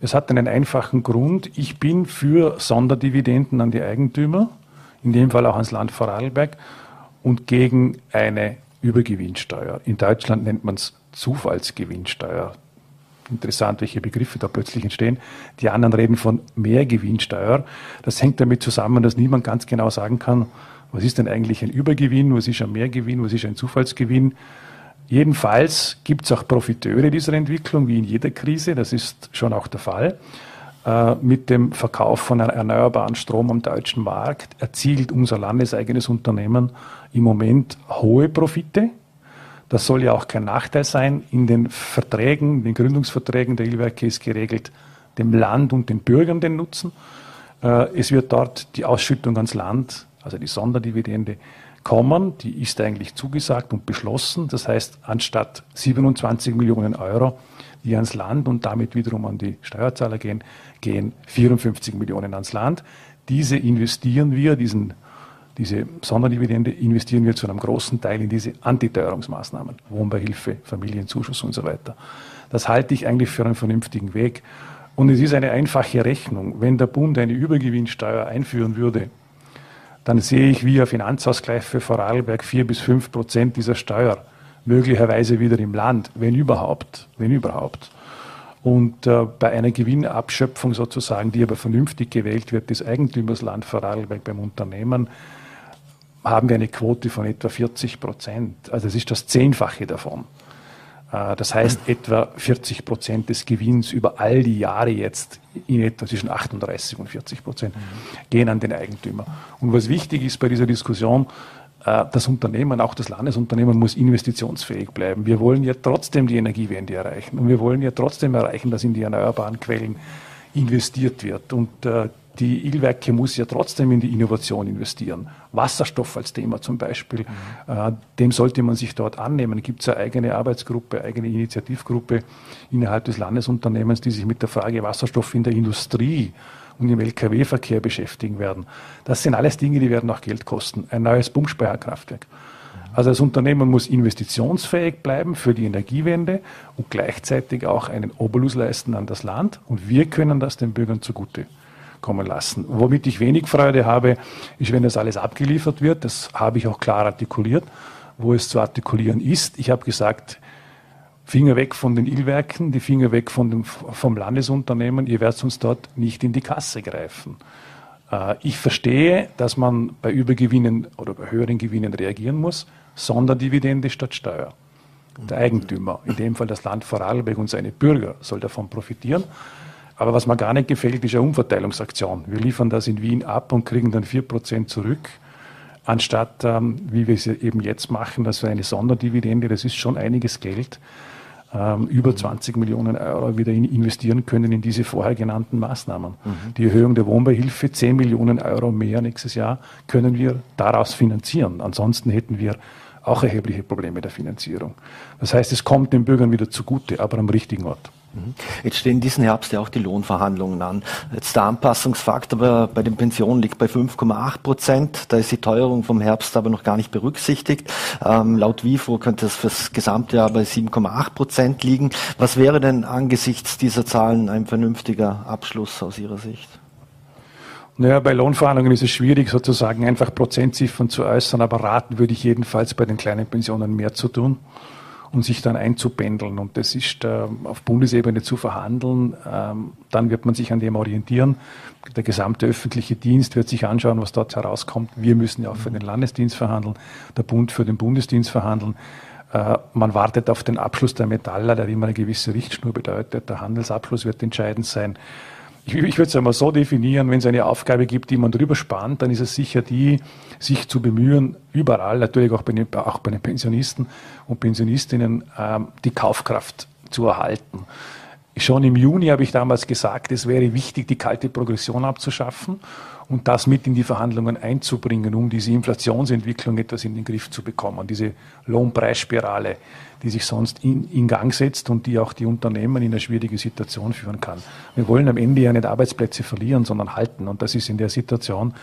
Es hat einen einfachen Grund. Ich bin für Sonderdividenden an die Eigentümer, in dem Fall auch ans Land Vorarlberg, und gegen eine Übergewinnsteuer. In Deutschland nennt man es Zufallsgewinnsteuer. Interessant, welche Begriffe da plötzlich entstehen. Die anderen reden von Mehrgewinnsteuer. Das hängt damit zusammen, dass niemand ganz genau sagen kann, was ist denn eigentlich ein Übergewinn, was ist ein Mehrgewinn, was ist ein Zufallsgewinn. Jedenfalls gibt es auch Profiteure dieser Entwicklung, wie in jeder Krise, das ist schon auch der Fall. Äh, mit dem Verkauf von erneuerbaren Strom am deutschen Markt erzielt unser landeseigenes Unternehmen im Moment hohe Profite. Das soll ja auch kein Nachteil sein. In den Verträgen, den Gründungsverträgen der Ilwerke ist geregelt, dem Land und den Bürgern den Nutzen. Äh, es wird dort die Ausschüttung ans Land also die Sonderdividende, kommen. Die ist eigentlich zugesagt und beschlossen. Das heißt, anstatt 27 Millionen Euro, die ans Land und damit wiederum an die Steuerzahler gehen, gehen 54 Millionen ans Land. Diese investieren wir, diesen, diese Sonderdividende investieren wir zu einem großen Teil in diese Antiteuerungsmaßnahmen, Wohnbeihilfe, Familienzuschuss und so weiter. Das halte ich eigentlich für einen vernünftigen Weg. Und es ist eine einfache Rechnung. Wenn der Bund eine Übergewinnsteuer einführen würde, dann sehe ich via Finanzausgleich für Vorarlberg vier bis fünf Prozent dieser Steuer möglicherweise wieder im Land, wenn überhaupt, wenn überhaupt. Und äh, bei einer Gewinnabschöpfung sozusagen, die aber vernünftig gewählt wird, des Eigentümersland Vorarlberg beim Unternehmen, haben wir eine Quote von etwa 40 Prozent. Also es ist das Zehnfache davon. Äh, das heißt, etwa 40 Prozent des Gewinns über all die Jahre jetzt, in etwa zwischen 38 und 40 Prozent, gehen an den Eigentümer. Und was wichtig ist bei dieser Diskussion, äh, das Unternehmen, auch das Landesunternehmen, muss investitionsfähig bleiben. Wir wollen ja trotzdem die Energiewende erreichen und wir wollen ja trotzdem erreichen, dass in die erneuerbaren Quellen investiert wird. Und äh, die Ilwerke muss ja trotzdem in die Innovation investieren. Wasserstoff als Thema zum Beispiel, mhm. äh, dem sollte man sich dort annehmen. Gibt es eine eigene Arbeitsgruppe, eigene Initiativgruppe innerhalb des Landesunternehmens, die sich mit der Frage Wasserstoff in der Industrie und im Lkw-Verkehr beschäftigen werden. Das sind alles Dinge, die werden auch Geld kosten. Ein neues Pumpspeicherkraftwerk. Mhm. Also das Unternehmen muss investitionsfähig bleiben für die Energiewende und gleichzeitig auch einen Obolus leisten an das Land. Und wir können das den Bürgern zugute kommen lassen. Womit ich wenig Freude habe, ist, wenn das alles abgeliefert wird. Das habe ich auch klar artikuliert, wo es zu artikulieren ist. Ich habe gesagt, Finger weg von den Illwerken, die Finger weg von dem, vom Landesunternehmen. Ihr werdet uns dort nicht in die Kasse greifen. Äh, ich verstehe, dass man bei Übergewinnen oder bei höheren Gewinnen reagieren muss. Sonderdividende statt Steuer. Der Eigentümer, in dem Fall das Land Vorarlberg und seine Bürger, soll davon profitieren. Aber was mir gar nicht gefällt, ist eine Umverteilungsaktion. Wir liefern das in Wien ab und kriegen dann 4% zurück, anstatt, ähm, wie wir es eben jetzt machen, dass wir eine Sonderdividende, das ist schon einiges Geld, ähm, über 20 Millionen Euro wieder in investieren können in diese vorher genannten Maßnahmen. Mhm. Die Erhöhung der Wohnbeihilfe, 10 Millionen Euro mehr nächstes Jahr, können wir daraus finanzieren. Ansonsten hätten wir auch erhebliche Probleme der Finanzierung. Das heißt, es kommt den Bürgern wieder zugute, aber am richtigen Ort. Mhm. Jetzt stehen diesen Herbst ja auch die Lohnverhandlungen an. Jetzt der Anpassungsfaktor bei den Pensionen liegt bei 5,8 Prozent. Da ist die Teuerung vom Herbst aber noch gar nicht berücksichtigt. Ähm, laut WIFO könnte es fürs Gesamtjahr bei 7,8 Prozent liegen. Was wäre denn angesichts dieser Zahlen ein vernünftiger Abschluss aus Ihrer Sicht? Naja, bei Lohnverhandlungen ist es schwierig, sozusagen einfach Prozentziffern zu äußern, aber raten würde ich jedenfalls bei den kleinen Pensionen mehr zu tun und sich dann einzupendeln. Und das ist äh, auf Bundesebene zu verhandeln. Ähm, dann wird man sich an dem orientieren. Der gesamte öffentliche Dienst wird sich anschauen, was dort herauskommt. Wir müssen ja auch für den Landesdienst verhandeln, der Bund für den Bundesdienst verhandeln. Äh, man wartet auf den Abschluss der Metaller, der immer eine gewisse Richtschnur bedeutet. Der Handelsabschluss wird entscheidend sein. Ich, würde es einmal so definieren, wenn es eine Aufgabe gibt, die man drüber spannt, dann ist es sicher die, sich zu bemühen, überall, natürlich auch bei den, auch bei den Pensionisten und Pensionistinnen, ähm, die Kaufkraft zu erhalten. Schon im Juni habe ich damals gesagt, es wäre wichtig, die kalte Progression abzuschaffen und das mit in die Verhandlungen einzubringen, um diese Inflationsentwicklung etwas in den Griff zu bekommen. Diese Lohnpreisspirale, die sich sonst in, in Gang setzt und die auch die Unternehmen in eine schwierige Situation führen kann. Wir wollen am Ende ja nicht Arbeitsplätze verlieren, sondern halten. Und das ist in der Situation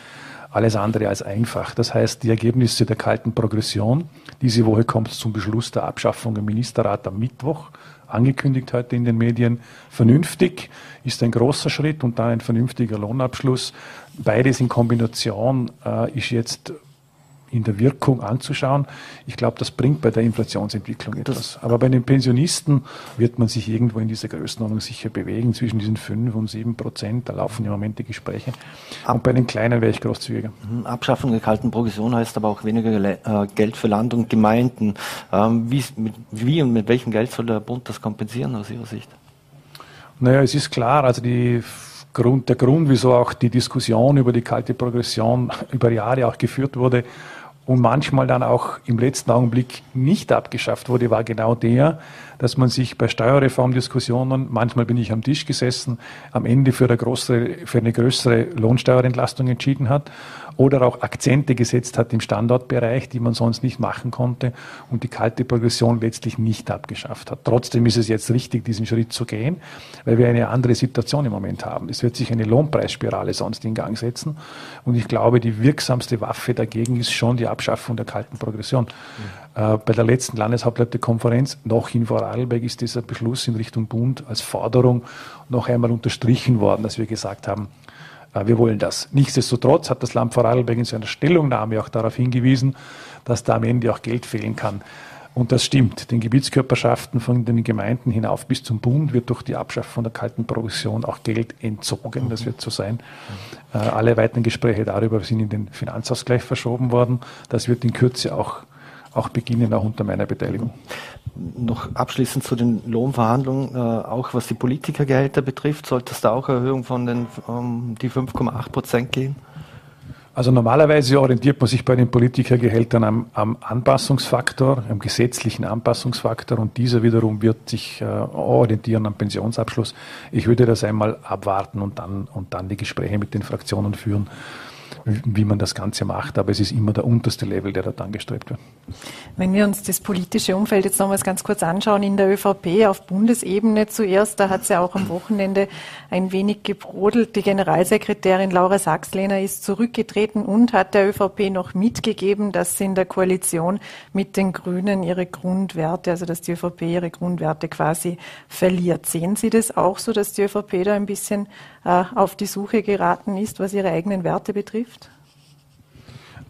alles andere als einfach. Das heißt, die Ergebnisse der kalten Progression, diese Woche kommt es zum Beschluss der Abschaffung im Ministerrat am Mittwoch angekündigt heute in den Medien, vernünftig, ist ein großer Schritt und dann ein vernünftiger Lohnabschluss. Beides in Kombination äh, ist jetzt in der Wirkung anzuschauen. Ich glaube, das bringt bei der Inflationsentwicklung etwas. Aber bei den Pensionisten wird man sich irgendwo in dieser Größenordnung sicher bewegen, zwischen diesen 5 und 7 Prozent. Da laufen im Moment die Gespräche. Und bei den Kleinen wäre ich großzügiger. Mhm. Abschaffung der kalten Progression heißt aber auch weniger äh, Geld für Land und Gemeinden. Ähm, wie, mit, wie und mit welchem Geld soll der Bund das kompensieren aus Ihrer Sicht? Naja, es ist klar, also die Grund, der Grund, wieso auch die Diskussion über die kalte Progression über Jahre auch geführt wurde, und manchmal dann auch im letzten Augenblick nicht abgeschafft wurde, war genau der, dass man sich bei Steuerreformdiskussionen, manchmal bin ich am Tisch gesessen, am Ende für eine größere, für eine größere Lohnsteuerentlastung entschieden hat oder auch Akzente gesetzt hat im Standortbereich, die man sonst nicht machen konnte und die kalte Progression letztlich nicht abgeschafft hat. Trotzdem ist es jetzt richtig, diesen Schritt zu gehen, weil wir eine andere Situation im Moment haben. Es wird sich eine Lohnpreisspirale sonst in Gang setzen und ich glaube, die wirksamste Waffe dagegen ist schon die Abschaffung der kalten Progression. Mhm. Äh, bei der letzten Landeshauptleute-Konferenz noch in Vorarlberg ist dieser Beschluss in Richtung Bund als Forderung noch einmal unterstrichen worden, dass wir gesagt haben, wir wollen das. Nichtsdestotrotz hat das Land Vorarlberg in seiner Stellungnahme auch darauf hingewiesen, dass da am Ende auch Geld fehlen kann. Und das stimmt. Den Gebietskörperschaften von den Gemeinden hinauf bis zum Bund wird durch die Abschaffung der kalten Progression auch Geld entzogen. Das wird so sein. Äh, alle weiteren Gespräche darüber sind in den Finanzausgleich verschoben worden. Das wird in Kürze auch auch beginnen, auch unter meiner Beteiligung. Noch abschließend zu den Lohnverhandlungen, äh, auch was die Politikergehälter betrifft, sollte es da auch Erhöhung von den um, die 5,8 Prozent geben? Also normalerweise orientiert man sich bei den Politikergehältern am, am, Anpassungsfaktor, am gesetzlichen Anpassungsfaktor und dieser wiederum wird sich äh, orientieren am Pensionsabschluss. Ich würde das einmal abwarten und dann, und dann die Gespräche mit den Fraktionen führen wie man das Ganze macht. Aber es ist immer der unterste Level, der dort angestrebt wird. Wenn wir uns das politische Umfeld jetzt nochmals ganz kurz anschauen, in der ÖVP auf Bundesebene zuerst, da hat es ja auch am Wochenende ein wenig gebrodelt. Die Generalsekretärin Laura Sachslehner ist zurückgetreten und hat der ÖVP noch mitgegeben, dass sie in der Koalition mit den Grünen ihre Grundwerte, also dass die ÖVP ihre Grundwerte quasi verliert. Sehen Sie das auch so, dass die ÖVP da ein bisschen äh, auf die Suche geraten ist, was ihre eigenen Werte betrifft?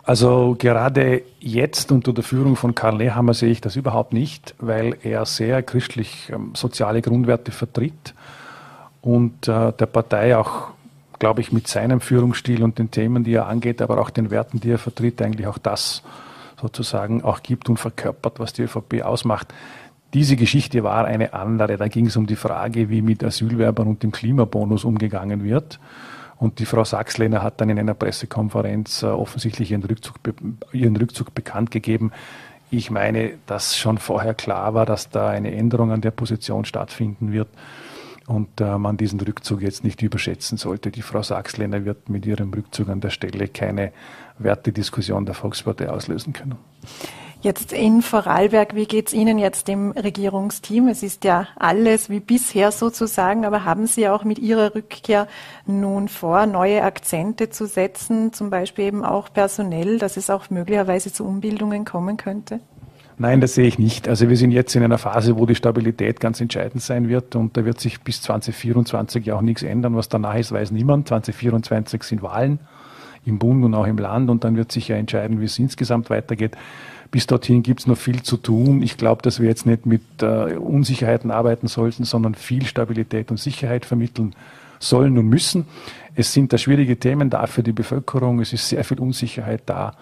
Also gerade jetzt unter der Führung von Karl Nehammer sehe ich das überhaupt nicht, weil er sehr christlich ähm, soziale Grundwerte vertritt und äh, der Partei auch, glaube ich, mit seinem Führungsstil und den Themen, die er angeht, aber auch den Werten, die er vertritt, eigentlich auch das sozusagen auch gibt und verkörpert, was die ÖVP ausmacht. Diese Geschichte war eine andere. Da ging es um die Frage, wie mit Asylwerbern und dem Klimabonus umgegangen wird. Und die Frau Sachslehner hat dann in einer Pressekonferenz äh, offensichtlich ihren Rückzug, ihren Rückzug bekannt gegeben. Ich meine, dass schon vorher klar war, dass da eine Änderung an der Position stattfinden wird und äh, man diesen Rückzug jetzt nicht überschätzen sollte. Die Frau Sachslehner wird mit ihrem Rückzug an der Stelle keine Wertediskussion der Volkspartei auslösen können. Jetzt in Vorarlberg, wie geht es Ihnen jetzt dem Regierungsteam? Es ist ja alles wie bisher sozusagen, aber haben Sie auch mit Ihrer Rückkehr nun vor, neue Akzente zu setzen, zum Beispiel eben auch personell, dass es auch möglicherweise zu Umbildungen kommen könnte? Nein, das sehe ich nicht. Also wir sind jetzt in einer Phase, wo die Stabilität ganz entscheidend sein wird und da wird sich bis 2024 ja auch nichts ändern. Was danach ist, weiß niemand. 2024 sind Wahlen im Bund und auch im Land und dann wird sich ja entscheiden, wie es insgesamt weitergeht. Bis dorthin gibt es noch viel zu tun. Ich glaube, dass wir jetzt nicht mit äh, Unsicherheiten arbeiten sollten, sondern viel Stabilität und Sicherheit vermitteln sollen und müssen. Es sind da schwierige Themen da für die Bevölkerung. Es ist sehr viel Unsicherheit da.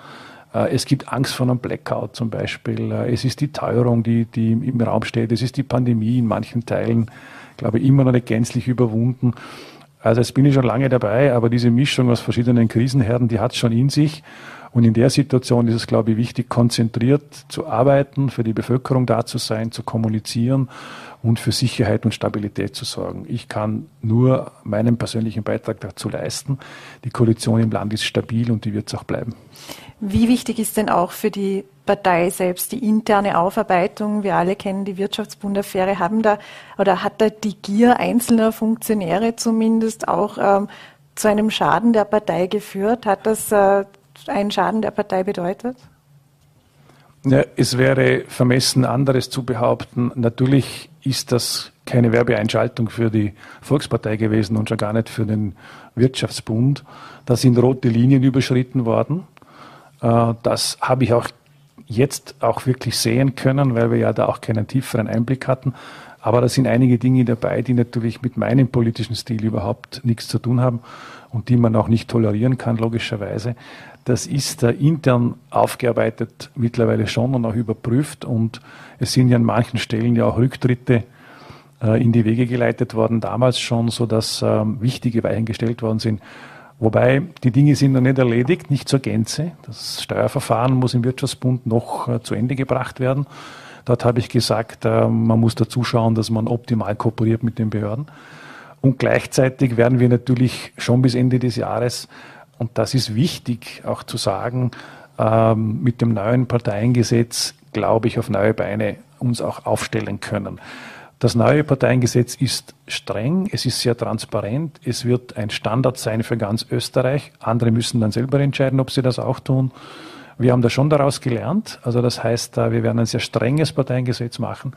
Äh, es gibt Angst vor einem Blackout zum Beispiel. Äh, es ist die Teuerung, die, die im Raum steht. Es ist die Pandemie in manchen Teilen, glaube ich, immer noch nicht gänzlich überwunden. Also jetzt bin ich schon lange dabei, aber diese Mischung aus verschiedenen Krisenherden, die hat es schon in sich. Und in der Situation ist es, glaube ich, wichtig, konzentriert zu arbeiten, für die Bevölkerung da zu sein, zu kommunizieren und für Sicherheit und Stabilität zu sorgen. Ich kann nur meinen persönlichen Beitrag dazu leisten. Die Koalition im Land ist stabil und die wird es auch bleiben. Wie wichtig ist denn auch für die Partei selbst die interne Aufarbeitung? Wir alle kennen die Wirtschaftsbundaffäre. Haben da oder hat da die Gier einzelner Funktionäre zumindest auch ähm, zu einem Schaden der Partei geführt? Hat das äh, einen Schaden der Partei bedeutet? Ja, es wäre vermessen, anderes zu behaupten. Natürlich ist das keine Werbeeinschaltung für die Volkspartei gewesen und schon gar nicht für den Wirtschaftsbund. Da sind rote Linien überschritten worden. Äh, das habe ich auch jetzt auch wirklich sehen können, weil wir ja da auch keinen tieferen Einblick hatten. Aber da sind einige Dinge dabei, die natürlich mit meinem politischen Stil überhaupt nichts zu tun haben und die man auch nicht tolerieren kann, logischerweise. Das ist äh, intern aufgearbeitet mittlerweile schon und auch überprüft. Und es sind ja an manchen Stellen ja auch Rücktritte äh, in die Wege geleitet worden, damals schon, sodass ähm, wichtige Weichen gestellt worden sind. Wobei die Dinge sind noch nicht erledigt, nicht zur Gänze. Das Steuerverfahren muss im Wirtschaftsbund noch äh, zu Ende gebracht werden. Dort habe ich gesagt, äh, man muss dazu schauen, dass man optimal kooperiert mit den Behörden. Und gleichzeitig werden wir natürlich schon bis Ende des Jahres, und das ist wichtig auch zu sagen, ähm, mit dem neuen Parteiengesetz, glaube ich, auf neue Beine uns auch aufstellen können. Das neue Parteiengesetz ist streng, es ist sehr transparent, es wird ein Standard sein für ganz Österreich. Andere müssen dann selber entscheiden, ob sie das auch tun. Wir haben da schon daraus gelernt. Also das heißt, wir werden ein sehr strenges Parteiengesetz machen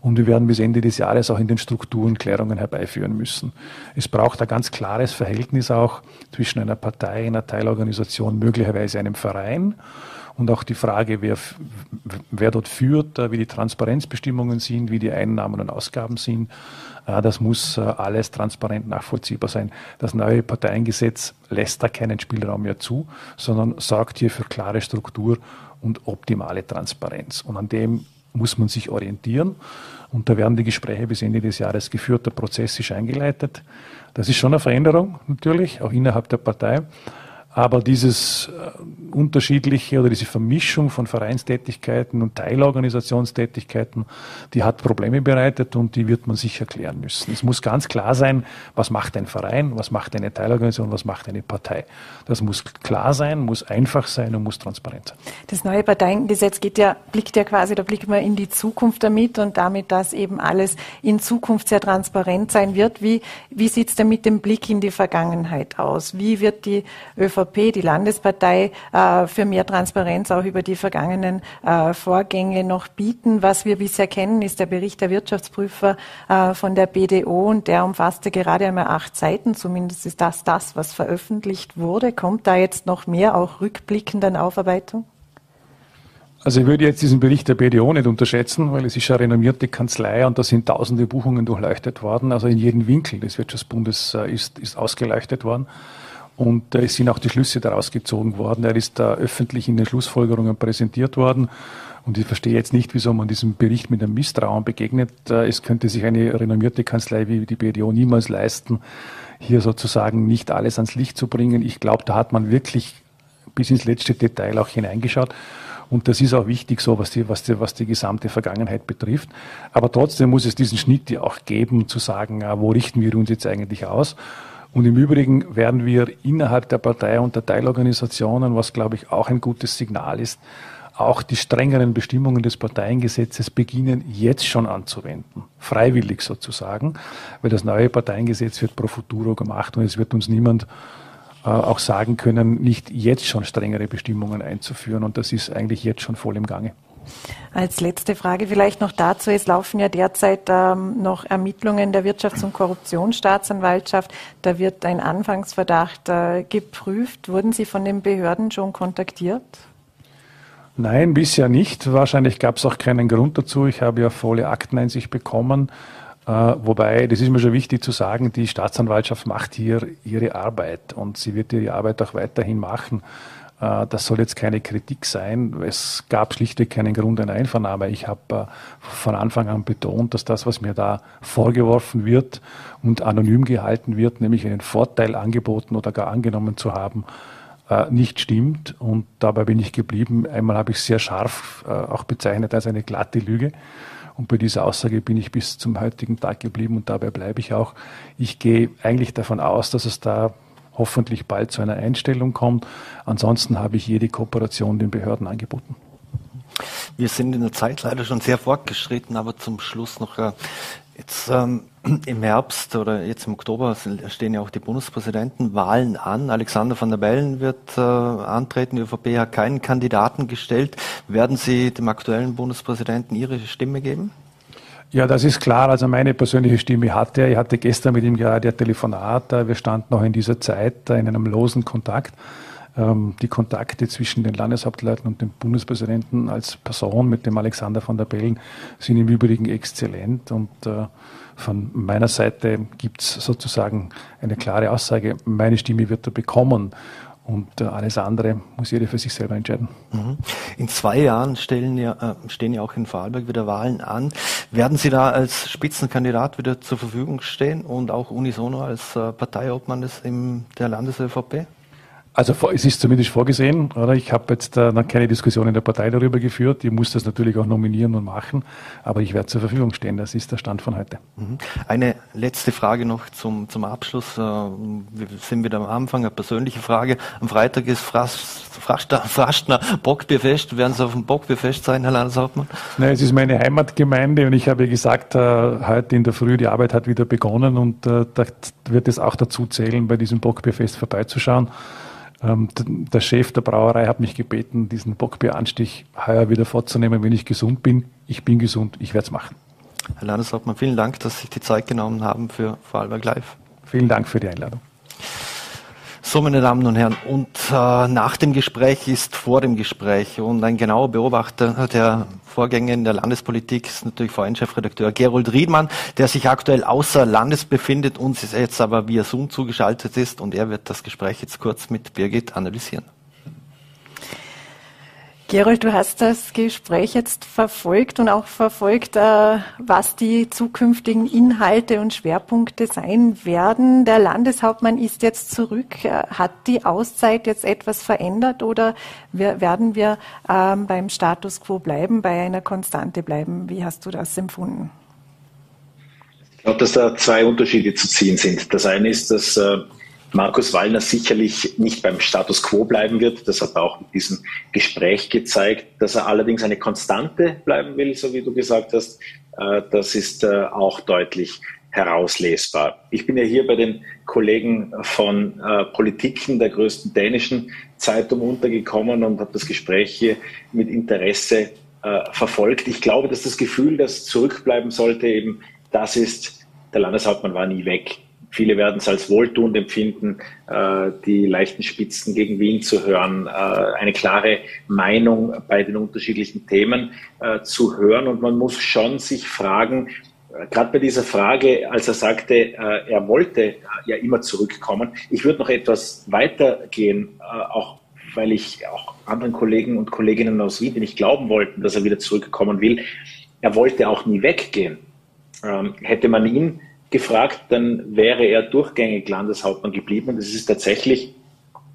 und wir werden bis Ende des Jahres auch in den Strukturen Klärungen herbeiführen müssen. Es braucht ein ganz klares Verhältnis auch zwischen einer Partei, einer Teilorganisation, möglicherweise einem Verein und auch die Frage, wer, wer dort führt, wie die Transparenzbestimmungen sind, wie die Einnahmen und Ausgaben sind. Äh, das muss äh, alles transparent nachvollziehbar sein. Das neue Parteiengesetz lässt da keinen Spielraum mehr zu, sondern sorgt hier für klare Struktur und optimale Transparenz. Und an dem muss man sich orientieren. Und da werden die Gespräche bis Ende des Jahres geführt. Der Prozess ist eingeleitet. Das ist schon eine Veränderung natürlich, auch innerhalb der Partei. Aber dieses äh, unterschiedliche oder diese Vermischung von Vereinstätigkeiten und Teilorganisationstätigkeiten, die hat Probleme bereitet und die wird man sicher klären müssen. Es muss ganz klar sein, was macht ein Verein, was macht eine Teilorganisation, was macht eine Partei. Das muss klar sein, muss einfach sein und muss transparent sein. Das neue Parteiengesetz geht ja, blickt ja quasi, da blickt man in die Zukunft damit und damit, dass eben alles in Zukunft sehr transparent sein wird. Wie, wie sieht es denn mit dem Blick in die Vergangenheit aus? Wie wird die ÖVP ÖVP, die Landespartei, äh, für mehr Transparenz auch über die vergangenen äh, Vorgänge noch bieten. Was wir bisher kennen, ist der Bericht der Wirtschaftsprüfer äh, von der BDO und der umfasste gerade einmal acht Seiten. Zumindest ist das das, was veröffentlicht wurde. Kommt da jetzt noch mehr auch rückblickend an Aufarbeitung? Also ich würde jetzt diesen Bericht der BDO nicht unterschätzen, weil es ist eine renommierte Kanzlei und da sind tausende Buchungen durchleuchtet worden. Also in jedem Winkel des Wirtschaftsbundes ist, ist ausgeleuchtet worden. Und es sind auch die Schlüsse daraus gezogen worden. Er ist da öffentlich in den Schlussfolgerungen präsentiert worden. Und ich verstehe jetzt nicht, wieso man diesem Bericht mit einem Misstrauen begegnet. Es könnte sich eine renommierte Kanzlei wie die BDO niemals leisten, hier sozusagen nicht alles ans Licht zu bringen. Ich glaube, da hat man wirklich bis ins letzte Detail auch hineingeschaut. Und das ist auch wichtig so, was die, was die, was die gesamte Vergangenheit betrifft. Aber trotzdem muss es diesen Schnitt ja auch geben, zu sagen, wo richten wir uns jetzt eigentlich aus? Und im Übrigen werden wir innerhalb der Partei und der Teilorganisationen, was glaube ich auch ein gutes Signal ist, auch die strengeren Bestimmungen des Parteiengesetzes beginnen jetzt schon anzuwenden. Freiwillig sozusagen, weil das neue Parteiengesetz wird pro futuro gemacht und es wird uns niemand äh, auch sagen können, nicht jetzt schon strengere Bestimmungen einzuführen. Und das ist eigentlich jetzt schon voll im Gange. Als letzte Frage vielleicht noch dazu. Es laufen ja derzeit ähm, noch Ermittlungen der Wirtschafts- und Korruptionsstaatsanwaltschaft. Da wird ein Anfangsverdacht äh, geprüft. Wurden Sie von den Behörden schon kontaktiert? Nein, bisher nicht. Wahrscheinlich gab es auch keinen Grund dazu. Ich habe ja volle Akteneinsicht bekommen. Äh, wobei, das ist mir schon wichtig zu sagen, die Staatsanwaltschaft macht hier ihre Arbeit und sie wird ihre Arbeit auch weiterhin machen. Äh, das soll jetzt keine Kritik sein. Es gab schlichtweg keinen Grund einer Einvernahme. Ich habe äh, von Anfang an betont, dass das, was mir da vorgeworfen wird und anonym gehalten wird, nämlich einen Vorteil angeboten oder gar angenommen zu haben, äh, nicht stimmt. Und dabei bin ich geblieben. Einmal habe ich sehr scharf auch bezeichnet als eine glatte Lüge. Und bei dieser Aussage bin ich bis zum heutigen Tag geblieben und dabei bleibe ich auch. Ich gehe eigentlich davon aus, dass es da hoffentlich bald zu einer Einstellung kommt. Ansonsten habe ich jede Kooperation den Behörden angeboten. Wir sind in der Zeit leider schon sehr fortgeschritten, aber zum Schluss noch äh, jetzt ähm, im Herbst oder jetzt im Oktober stehen ja auch die Bundespräsidentenwahlen an. Alexander van der Bellen wird äh, antreten. Die ÖVP hat keinen Kandidaten gestellt. Werden Sie dem aktuellen Bundespräsidenten Ihre Stimme geben? Ja, das ist klar. Also meine persönliche Stimme hatte er. Ich hatte gestern mit ihm gerade ein Telefonat. Wir standen noch in dieser Zeit in einem losen Kontakt. Ähm, die Kontakte zwischen den Landeshauptleuten und dem Bundespräsidenten als Person mit dem Alexander von der Bellen sind im Übrigen exzellent. Und äh, von meiner Seite gibt es sozusagen eine klare Aussage. Meine Stimme wird er bekommen. Und äh, alles andere muss jeder für sich selber entscheiden. Mhm. In zwei Jahren stellen ja, äh, stehen ja auch in Vorarlberg wieder Wahlen an. Werden Sie da als Spitzenkandidat wieder zur Verfügung stehen und auch unisono als äh, Parteiobmann des, der Landes-ÖVP? Also es ist zumindest vorgesehen, oder? Ich habe jetzt äh, noch keine Diskussion in der Partei darüber geführt. Ich muss das natürlich auch nominieren und machen, aber ich werde zur Verfügung stehen. Das ist der Stand von heute. Mhm. Eine letzte Frage noch zum, zum Abschluss. Äh, wir sind wieder am Anfang. Eine persönliche Frage. Am Freitag ist Fraschner Bockbierfest. Werden Sie auf dem Bockbierfest sein, Herr Landeshauptmann? Nein, es ist meine Heimatgemeinde und ich habe gesagt, äh, heute in der Früh, die Arbeit hat wieder begonnen und äh, da wird es auch dazu zählen, bei diesem Bockbierfest vorbeizuschauen. Ähm, der Chef der Brauerei hat mich gebeten, diesen Bockbieranstich heuer wieder vorzunehmen, wenn ich gesund bin. Ich bin gesund, ich werde es machen. Herr Landeshauptmann, vielen Dank, dass Sie sich die Zeit genommen haben für Vorarlberg Live. Vielen Dank für die Einladung. So, meine Damen und Herren, und äh, nach dem Gespräch ist vor dem Gespräch und ein genauer Beobachter der Vorgänge in der Landespolitik ist natürlich VN-Chefredakteur Gerold Riedmann, der sich aktuell außer Landes befindet, uns jetzt aber via Zoom zugeschaltet ist und er wird das Gespräch jetzt kurz mit Birgit analysieren. Gerold, du hast das Gespräch jetzt verfolgt und auch verfolgt, äh, was die zukünftigen Inhalte und Schwerpunkte sein werden. Der Landeshauptmann ist jetzt zurück. Äh, hat die Auszeit jetzt etwas verändert oder werden wir ähm, beim Status quo bleiben, bei einer Konstante bleiben? Wie hast du das empfunden? Ich glaube, dass da zwei Unterschiede zu ziehen sind. Das eine ist, dass äh, Markus Wallner sicherlich nicht beim Status quo bleiben wird. Das hat er auch mit diesem Gespräch gezeigt. Dass er allerdings eine Konstante bleiben will, so wie du gesagt hast, äh, das ist äh, auch deutlich herauslesbar. Ich bin ja hier bei den Kollegen von äh, Politiken der größten dänischen Zeitung untergekommen und habe das Gespräch hier mit Interesse verfolgt. Ich glaube, dass das Gefühl, das zurückbleiben sollte, eben das ist, der Landeshauptmann war nie weg. Viele werden es als wohltuend empfinden, äh, die leichten Spitzen gegen Wien zu hören, äh, eine klare Meinung bei den unterschiedlichen Themen äh, zu hören. Und man muss schon sich fragen, gerade bei dieser Frage, als er sagte, er wollte ja immer zurückkommen, ich würde noch etwas weitergehen, auch weil ich auch anderen Kollegen und Kolleginnen aus Wien, die nicht glauben wollten, dass er wieder zurückkommen will, er wollte auch nie weggehen. Ähm, hätte man ihn gefragt, dann wäre er durchgängig Landeshauptmann geblieben. Und es ist tatsächlich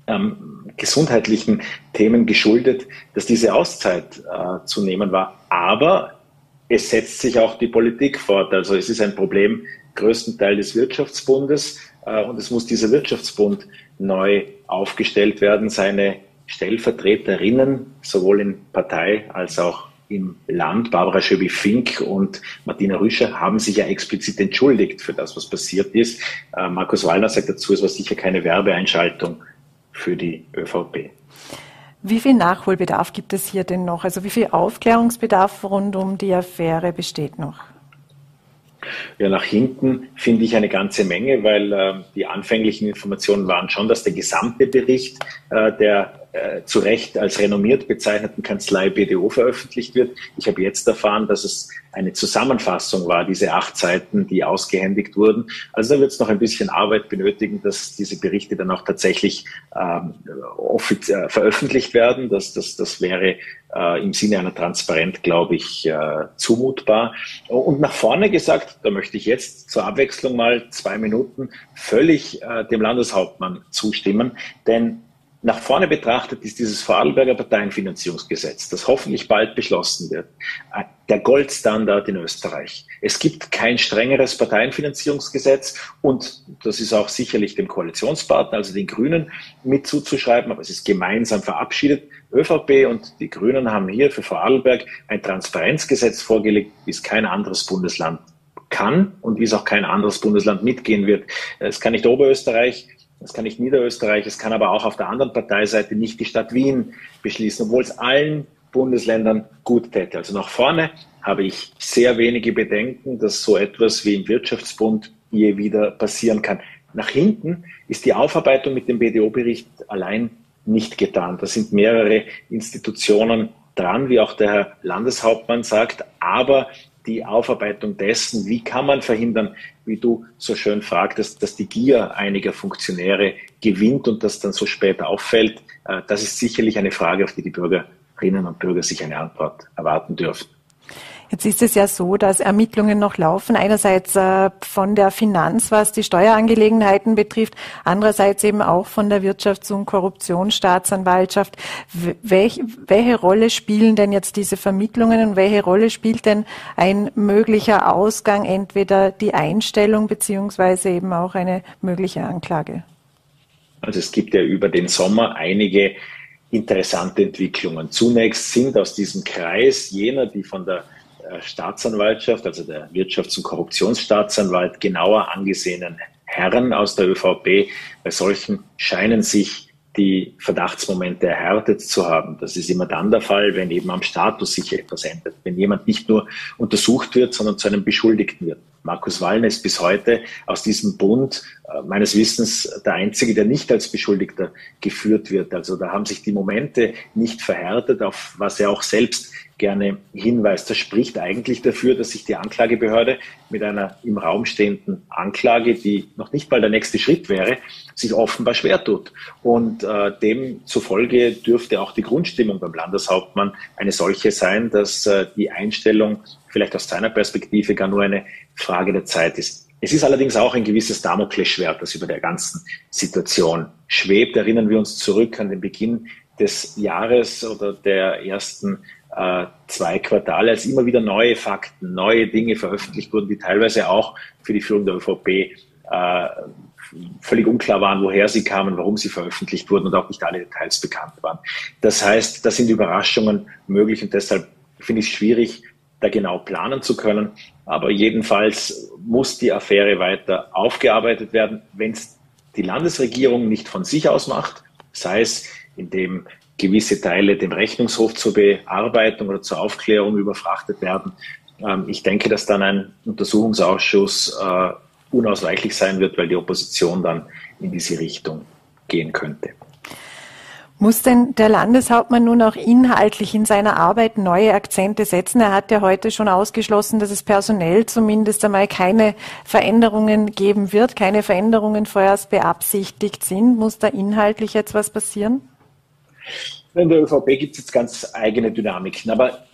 ähm, gesundheitlichen Themen geschuldet, dass diese Auszeit äh, zu nehmen war. Aber es setzt sich auch die Politik fort. Also es ist ein Problem größtenteils des Wirtschaftsbundes äh, und es muss dieser Wirtschaftsbund neu aufgestellt werden, seine Stellvertreterinnen, sowohl in Partei als auch im Land, Barbara Schöbi-Fink und Martina Rüscher, haben sich ja explizit entschuldigt für das, was passiert ist. Äh, Markus Wallner sagt dazu, es war sicher keine Werbeeinschaltung für die ÖVP. Wie viel Nachholbedarf gibt es hier denn noch? Also wie viel Aufklärungsbedarf rund um die Affäre besteht noch? Ja, nach hinten finde ich eine ganze Menge, weil äh, die anfänglichen Informationen waren schon, dass der gesamte Bericht äh, der äh, zu Recht als renommiert bezeichneten Kanzlei BDO veröffentlicht wird. Ich habe jetzt erfahren, dass es eine Zusammenfassung war, diese acht Seiten, die ausgehändigt wurden. Also da wird es noch ein bisschen Arbeit benötigen, dass diese Berichte dann auch tatsächlich ähm, äh, veröffentlicht werden. Das, das, das wäre äh, im Sinne einer Transparenz, glaube ich, äh, zumutbar. Und nach vorne gesagt, da möchte ich jetzt zur Abwechslung mal zwei Minuten völlig äh, dem Landeshauptmann zustimmen, denn nach vorne betrachtet ist dieses Vorarlberger Parteienfinanzierungsgesetz, das hoffentlich bald beschlossen wird, äh, der Goldstandard in Österreich. Es gibt kein strengeres Parteienfinanzierungsgesetz und das ist auch sicherlich dem Koalitionspartner, also den Grünen, mit zuzuschreiben, aber es ist gemeinsam verabschiedet. ÖVP und die Grünen haben hier für Vorarlberg ein Transparenzgesetz vorgelegt, wie es kein anderes Bundesland kann und wie es auch kein anderes Bundesland mitgehen wird. Es kann nicht Oberösterreich, das kann nicht Niederösterreich, es kann aber auch auf der anderen Parteiseite nicht die Stadt Wien beschließen, obwohl es allen Bundesländern gut täte. Also nach vorne habe ich sehr wenige Bedenken, dass so etwas wie im Wirtschaftsbund je wieder passieren kann. Nach hinten ist die Aufarbeitung mit dem BDO-Bericht allein nicht getan. Da sind mehrere Institutionen dran, wie auch der Herr Landeshauptmann sagt, aber die Aufarbeitung dessen, wie kann man verhindern, wie du so schön fragtest, dass die Gier einiger Funktionäre gewinnt und das dann so spät auffällt. Äh, das ist sicherlich eine Frage, auf die die Bürgerinnen und Bürger sich eine Antwort erwarten dürfen. Jetzt ist es ja so, dass Ermittlungen noch laufen. Einerseits äh, von der Finanz, was die Steuerangelegenheiten betrifft, andererseits eben auch von der Wirtschafts- und Korruptionsstaatsanwaltschaft. Welch, welche Rolle spielen denn jetzt diese Vermittlungen und welche Rolle spielt denn ein möglicher Ausgang, entweder die Einstellung beziehungsweise eben auch eine mögliche Anklage? Also es gibt ja über den Sommer einige interessante Entwicklungen. Zunächst sind aus diesem Kreis jener, die von der Staatsanwaltschaft, also der Wirtschafts- und Korruptionsstaatsanwalt, genauer angesehenen Herren aus der ÖVP. Bei solchen scheinen sich die Verdachtsmomente erhärtet zu haben. Das ist immer dann der Fall, wenn eben am Status sich etwas ändert. Wenn jemand nicht nur untersucht wird, sondern zu einem Beschuldigten wird. Markus Wallner ist bis heute aus diesem Bund äh, meines Wissens der einzige, der nicht als Beschuldigter geführt wird. Also da haben sich die Momente nicht verhärtet, auf was er auch selbst gerne hinweist. Das spricht eigentlich dafür, dass sich die Anklagebehörde mit einer im Raum stehenden Anklage, die noch nicht mal der nächste Schritt wäre, sich offenbar schwer tut. Und äh, demzufolge dürfte auch die Grundstimmung beim Landeshauptmann eine solche sein, dass äh, die Einstellung vielleicht aus seiner Perspektive gar nur eine Frage der Zeit ist. Es ist allerdings auch ein gewisses Damoklesschwert, das über der ganzen Situation schwebt. Erinnern wir uns zurück an den Beginn des Jahres oder der ersten zwei Quartale, als immer wieder neue Fakten, neue Dinge veröffentlicht wurden, die teilweise auch für die Führung der ÖVP äh, völlig unklar waren, woher sie kamen, warum sie veröffentlicht wurden und auch nicht alle Details bekannt waren. Das heißt, da sind Überraschungen möglich und deshalb finde ich es schwierig, da genau planen zu können. Aber jedenfalls muss die Affäre weiter aufgearbeitet werden, wenn es die Landesregierung nicht von sich aus macht, sei es indem gewisse Teile dem Rechnungshof zur Bearbeitung oder zur Aufklärung überfrachtet werden. Ähm, ich denke, dass dann ein Untersuchungsausschuss äh, unausweichlich sein wird, weil die Opposition dann in diese Richtung gehen könnte. Muss denn der Landeshauptmann nun auch inhaltlich in seiner Arbeit neue Akzente setzen? Er hat ja heute schon ausgeschlossen, dass es personell zumindest einmal keine Veränderungen geben wird, keine Veränderungen vorerst beabsichtigt sind. Muss da inhaltlich jetzt was passieren? In der ÖVP gibt es jetzt ganz eigene Dynamiken. Aber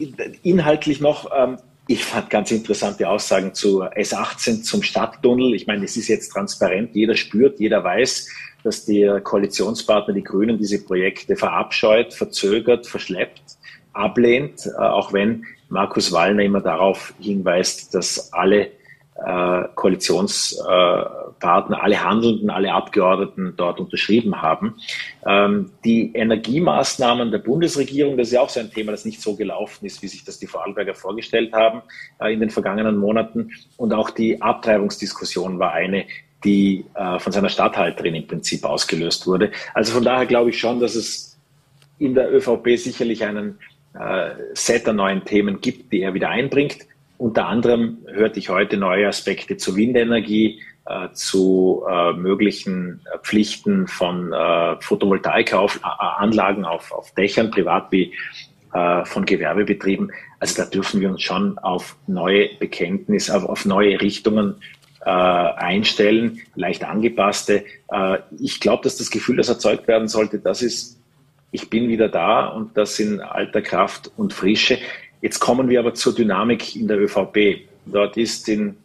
inhaltlich noch, ähm, ich fand ganz interessante Aussagen zu S18, zum Stadttunnel. Ich meine, es ist jetzt transparent, jeder spürt, jeder weiß, dass der Koalitionspartner, die Grünen, diese Projekte verabscheut, verzögert, verschleppt, ablehnt, äh, auch wenn Markus Wallner immer darauf hinweist, dass alle äh, Koalitionspartner Partner, alle Handelnden, alle Abgeordneten dort unterschrieben haben. Ähm, die Energiemaßnahmen der Bundesregierung, das ist ja auch so ein Thema, das nicht so gelaufen ist, wie sich das die Vorarlberger vorgestellt haben äh, in den vergangenen Monaten. Und auch die Abtreibungsdiskussion war eine, die äh, von seiner Stadthalterin im Prinzip ausgelöst wurde. Also von daher glaube ich schon, dass es in der ÖVP sicherlich einen äh, Set an neuen Themen gibt, die er wieder einbringt. Unter anderem hörte ich heute neue Aspekte zur Windenergie, zu äh, möglichen Pflichten von äh, Photovoltaikanlagen auf, auf Dächern, privat wie äh, von Gewerbebetrieben. Also da dürfen wir uns schon auf neue Bekenntnisse, auf, auf neue Richtungen äh, einstellen, leicht angepasste. Äh, ich glaube, dass das Gefühl, das erzeugt werden sollte, das ist, ich bin wieder da und das in alter Kraft und Frische. Jetzt kommen wir aber zur Dynamik in der ÖVP. Dort ist in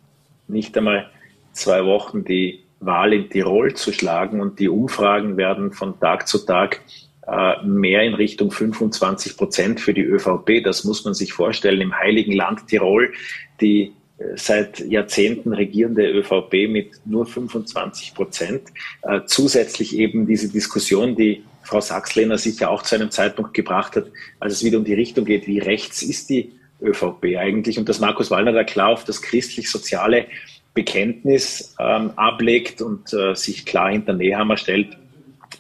nicht einmal zwei Wochen die Wahl in Tirol zu schlagen und die Umfragen werden von Tag zu Tag äh, mehr in Richtung 25 Prozent für die ÖVP. Das muss man sich vorstellen. Im heiligen Land Tirol, die äh, seit Jahrzehnten regierende ÖVP mit nur 25 Prozent. Äh, zusätzlich eben diese Diskussion, die Frau Sachslehner sicher auch zu einem Zeitpunkt gebracht hat, als es wieder um die Richtung geht, wie rechts ist die ÖVP eigentlich und dass Markus Wallner da klar auf das christlich-soziale Bekenntnis ähm, ablegt und äh, sich klar hinter Nehammer stellt,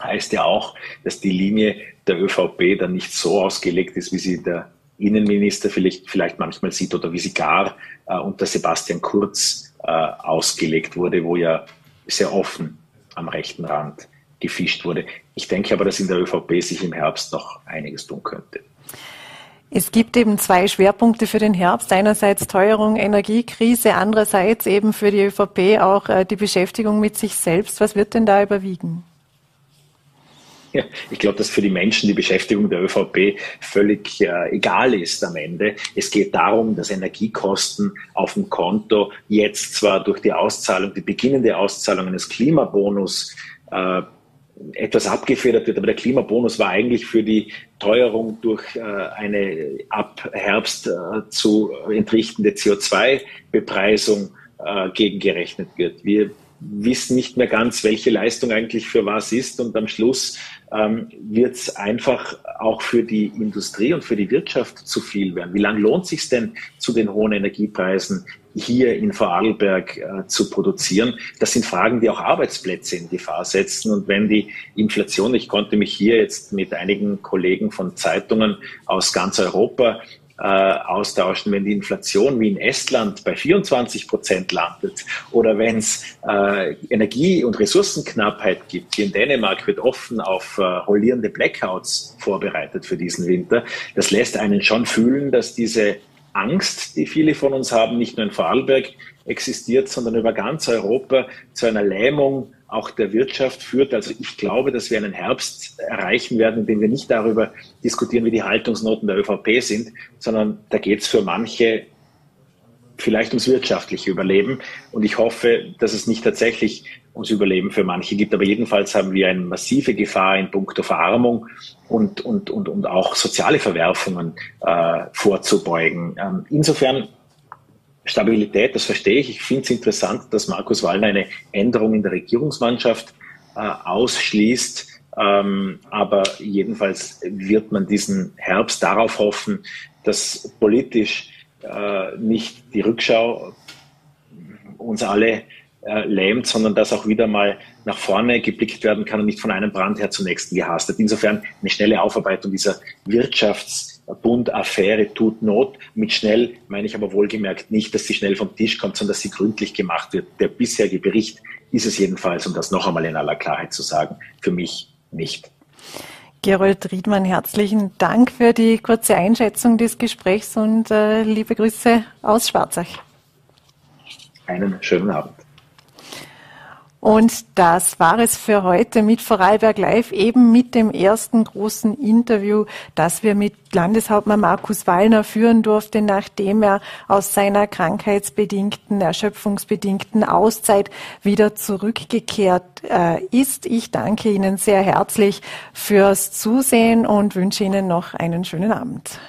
heißt ja auch, dass die Linie der ÖVP dann nicht so ausgelegt ist, wie sie der Innenminister vielleicht, vielleicht manchmal sieht oder wie sie gar äh, unter Sebastian Kurz äh, ausgelegt wurde, wo ja sehr offen am rechten Rand gefischt wurde. Ich denke aber, dass in der ÖVP sich im Herbst noch einiges tun könnte. Es gibt eben zwei Schwerpunkte für den Herbst. Einerseits Teuerung, Energiekrise, andererseits eben für die ÖVP auch äh, die Beschäftigung mit sich selbst. Was wird denn da überwiegen? Ja, ich glaube, dass für die Menschen die Beschäftigung der ÖVP völlig äh, egal ist am Ende. Es geht darum, dass Energiekosten auf dem Konto jetzt zwar durch die Auszahlung, die beginnende Auszahlung eines Klimabonus äh, etwas abgefedert wird, aber der Klimabonus war eigentlich für die Teuerung durch äh, eine ab Herbst äh, zu entrichtende CO2-Bepreisung äh, gegengerechnet wird. Wir wissen nicht mehr ganz, welche Leistung eigentlich für was ist und am Schluss ähm, wird es einfach auch für die Industrie und für die Wirtschaft zu viel werden. Wie lange lohnt es sich denn zu den hohen Energiepreisen hier in Vorarlberg äh, zu produzieren? Das sind Fragen, die auch Arbeitsplätze in Gefahr setzen. Und wenn die Inflation, ich konnte mich hier jetzt mit einigen Kollegen von Zeitungen aus ganz Europa äh, austauschen, wenn die Inflation wie in Estland bei 24 Prozent landet oder wenn es äh, Energie- und Ressourcenknappheit gibt. Hier in Dänemark wird offen auf äh, rollierende Blackouts vorbereitet für diesen Winter. Das lässt einen schon fühlen, dass diese Angst, die viele von uns haben, nicht nur in Vorarlberg existiert, sondern über ganz Europa zu einer Lähmung auch der Wirtschaft führt. Also ich glaube, dass wir einen Herbst erreichen werden, in dem wir nicht darüber diskutieren, wie die Haltungsnoten der ÖVP sind, sondern da geht es für manche vielleicht ums wirtschaftliche Überleben. Und ich hoffe, dass es nicht tatsächlich ums Überleben für manche gibt. Aber jedenfalls haben wir eine massive Gefahr in puncto Verarmung und, und, und, und auch soziale Verwerfungen äh, vorzubeugen. Ähm, insofern Stabilität, das verstehe ich. Ich finde es interessant, dass Markus Wallner eine Änderung in der Regierungsmannschaft äh, ausschließt. Ähm, aber jedenfalls wird man diesen Herbst darauf hoffen, dass politisch äh, nicht die Rückschau uns alle äh, lähmt, sondern dass auch wieder mal nach vorne geblickt werden kann und nicht von einem Brandherr zum nächsten gehastet. Insofern eine schnelle Aufarbeitung dieser Wirtschafts- Bund-Affäre tut Not. Mit schnell meine ich aber wohlgemerkt nicht, dass sie schnell vom Tisch kommt, sondern dass sie gründlich gemacht wird. Der bisherige Bericht ist es jedenfalls, um das noch einmal in aller Klarheit zu sagen, für mich nicht. Gerold Riedmann, herzlichen Dank für die kurze Einschätzung des Gesprächs und äh, liebe Grüße aus Schwarzach. Einen schönen Abend. Und das war es für heute mit Vorarlberg Live, eben mit dem ersten großen Interview, das wir mit Landeshauptmann Markus Wallner führen durften, nachdem er aus seiner krankheitsbedingten, erschöpfungsbedingten Auszeit wieder zurückgekehrt äh, ist. Ich danke Ihnen sehr herzlich fürs Zusehen und wünsche Ihnen noch einen schönen Abend.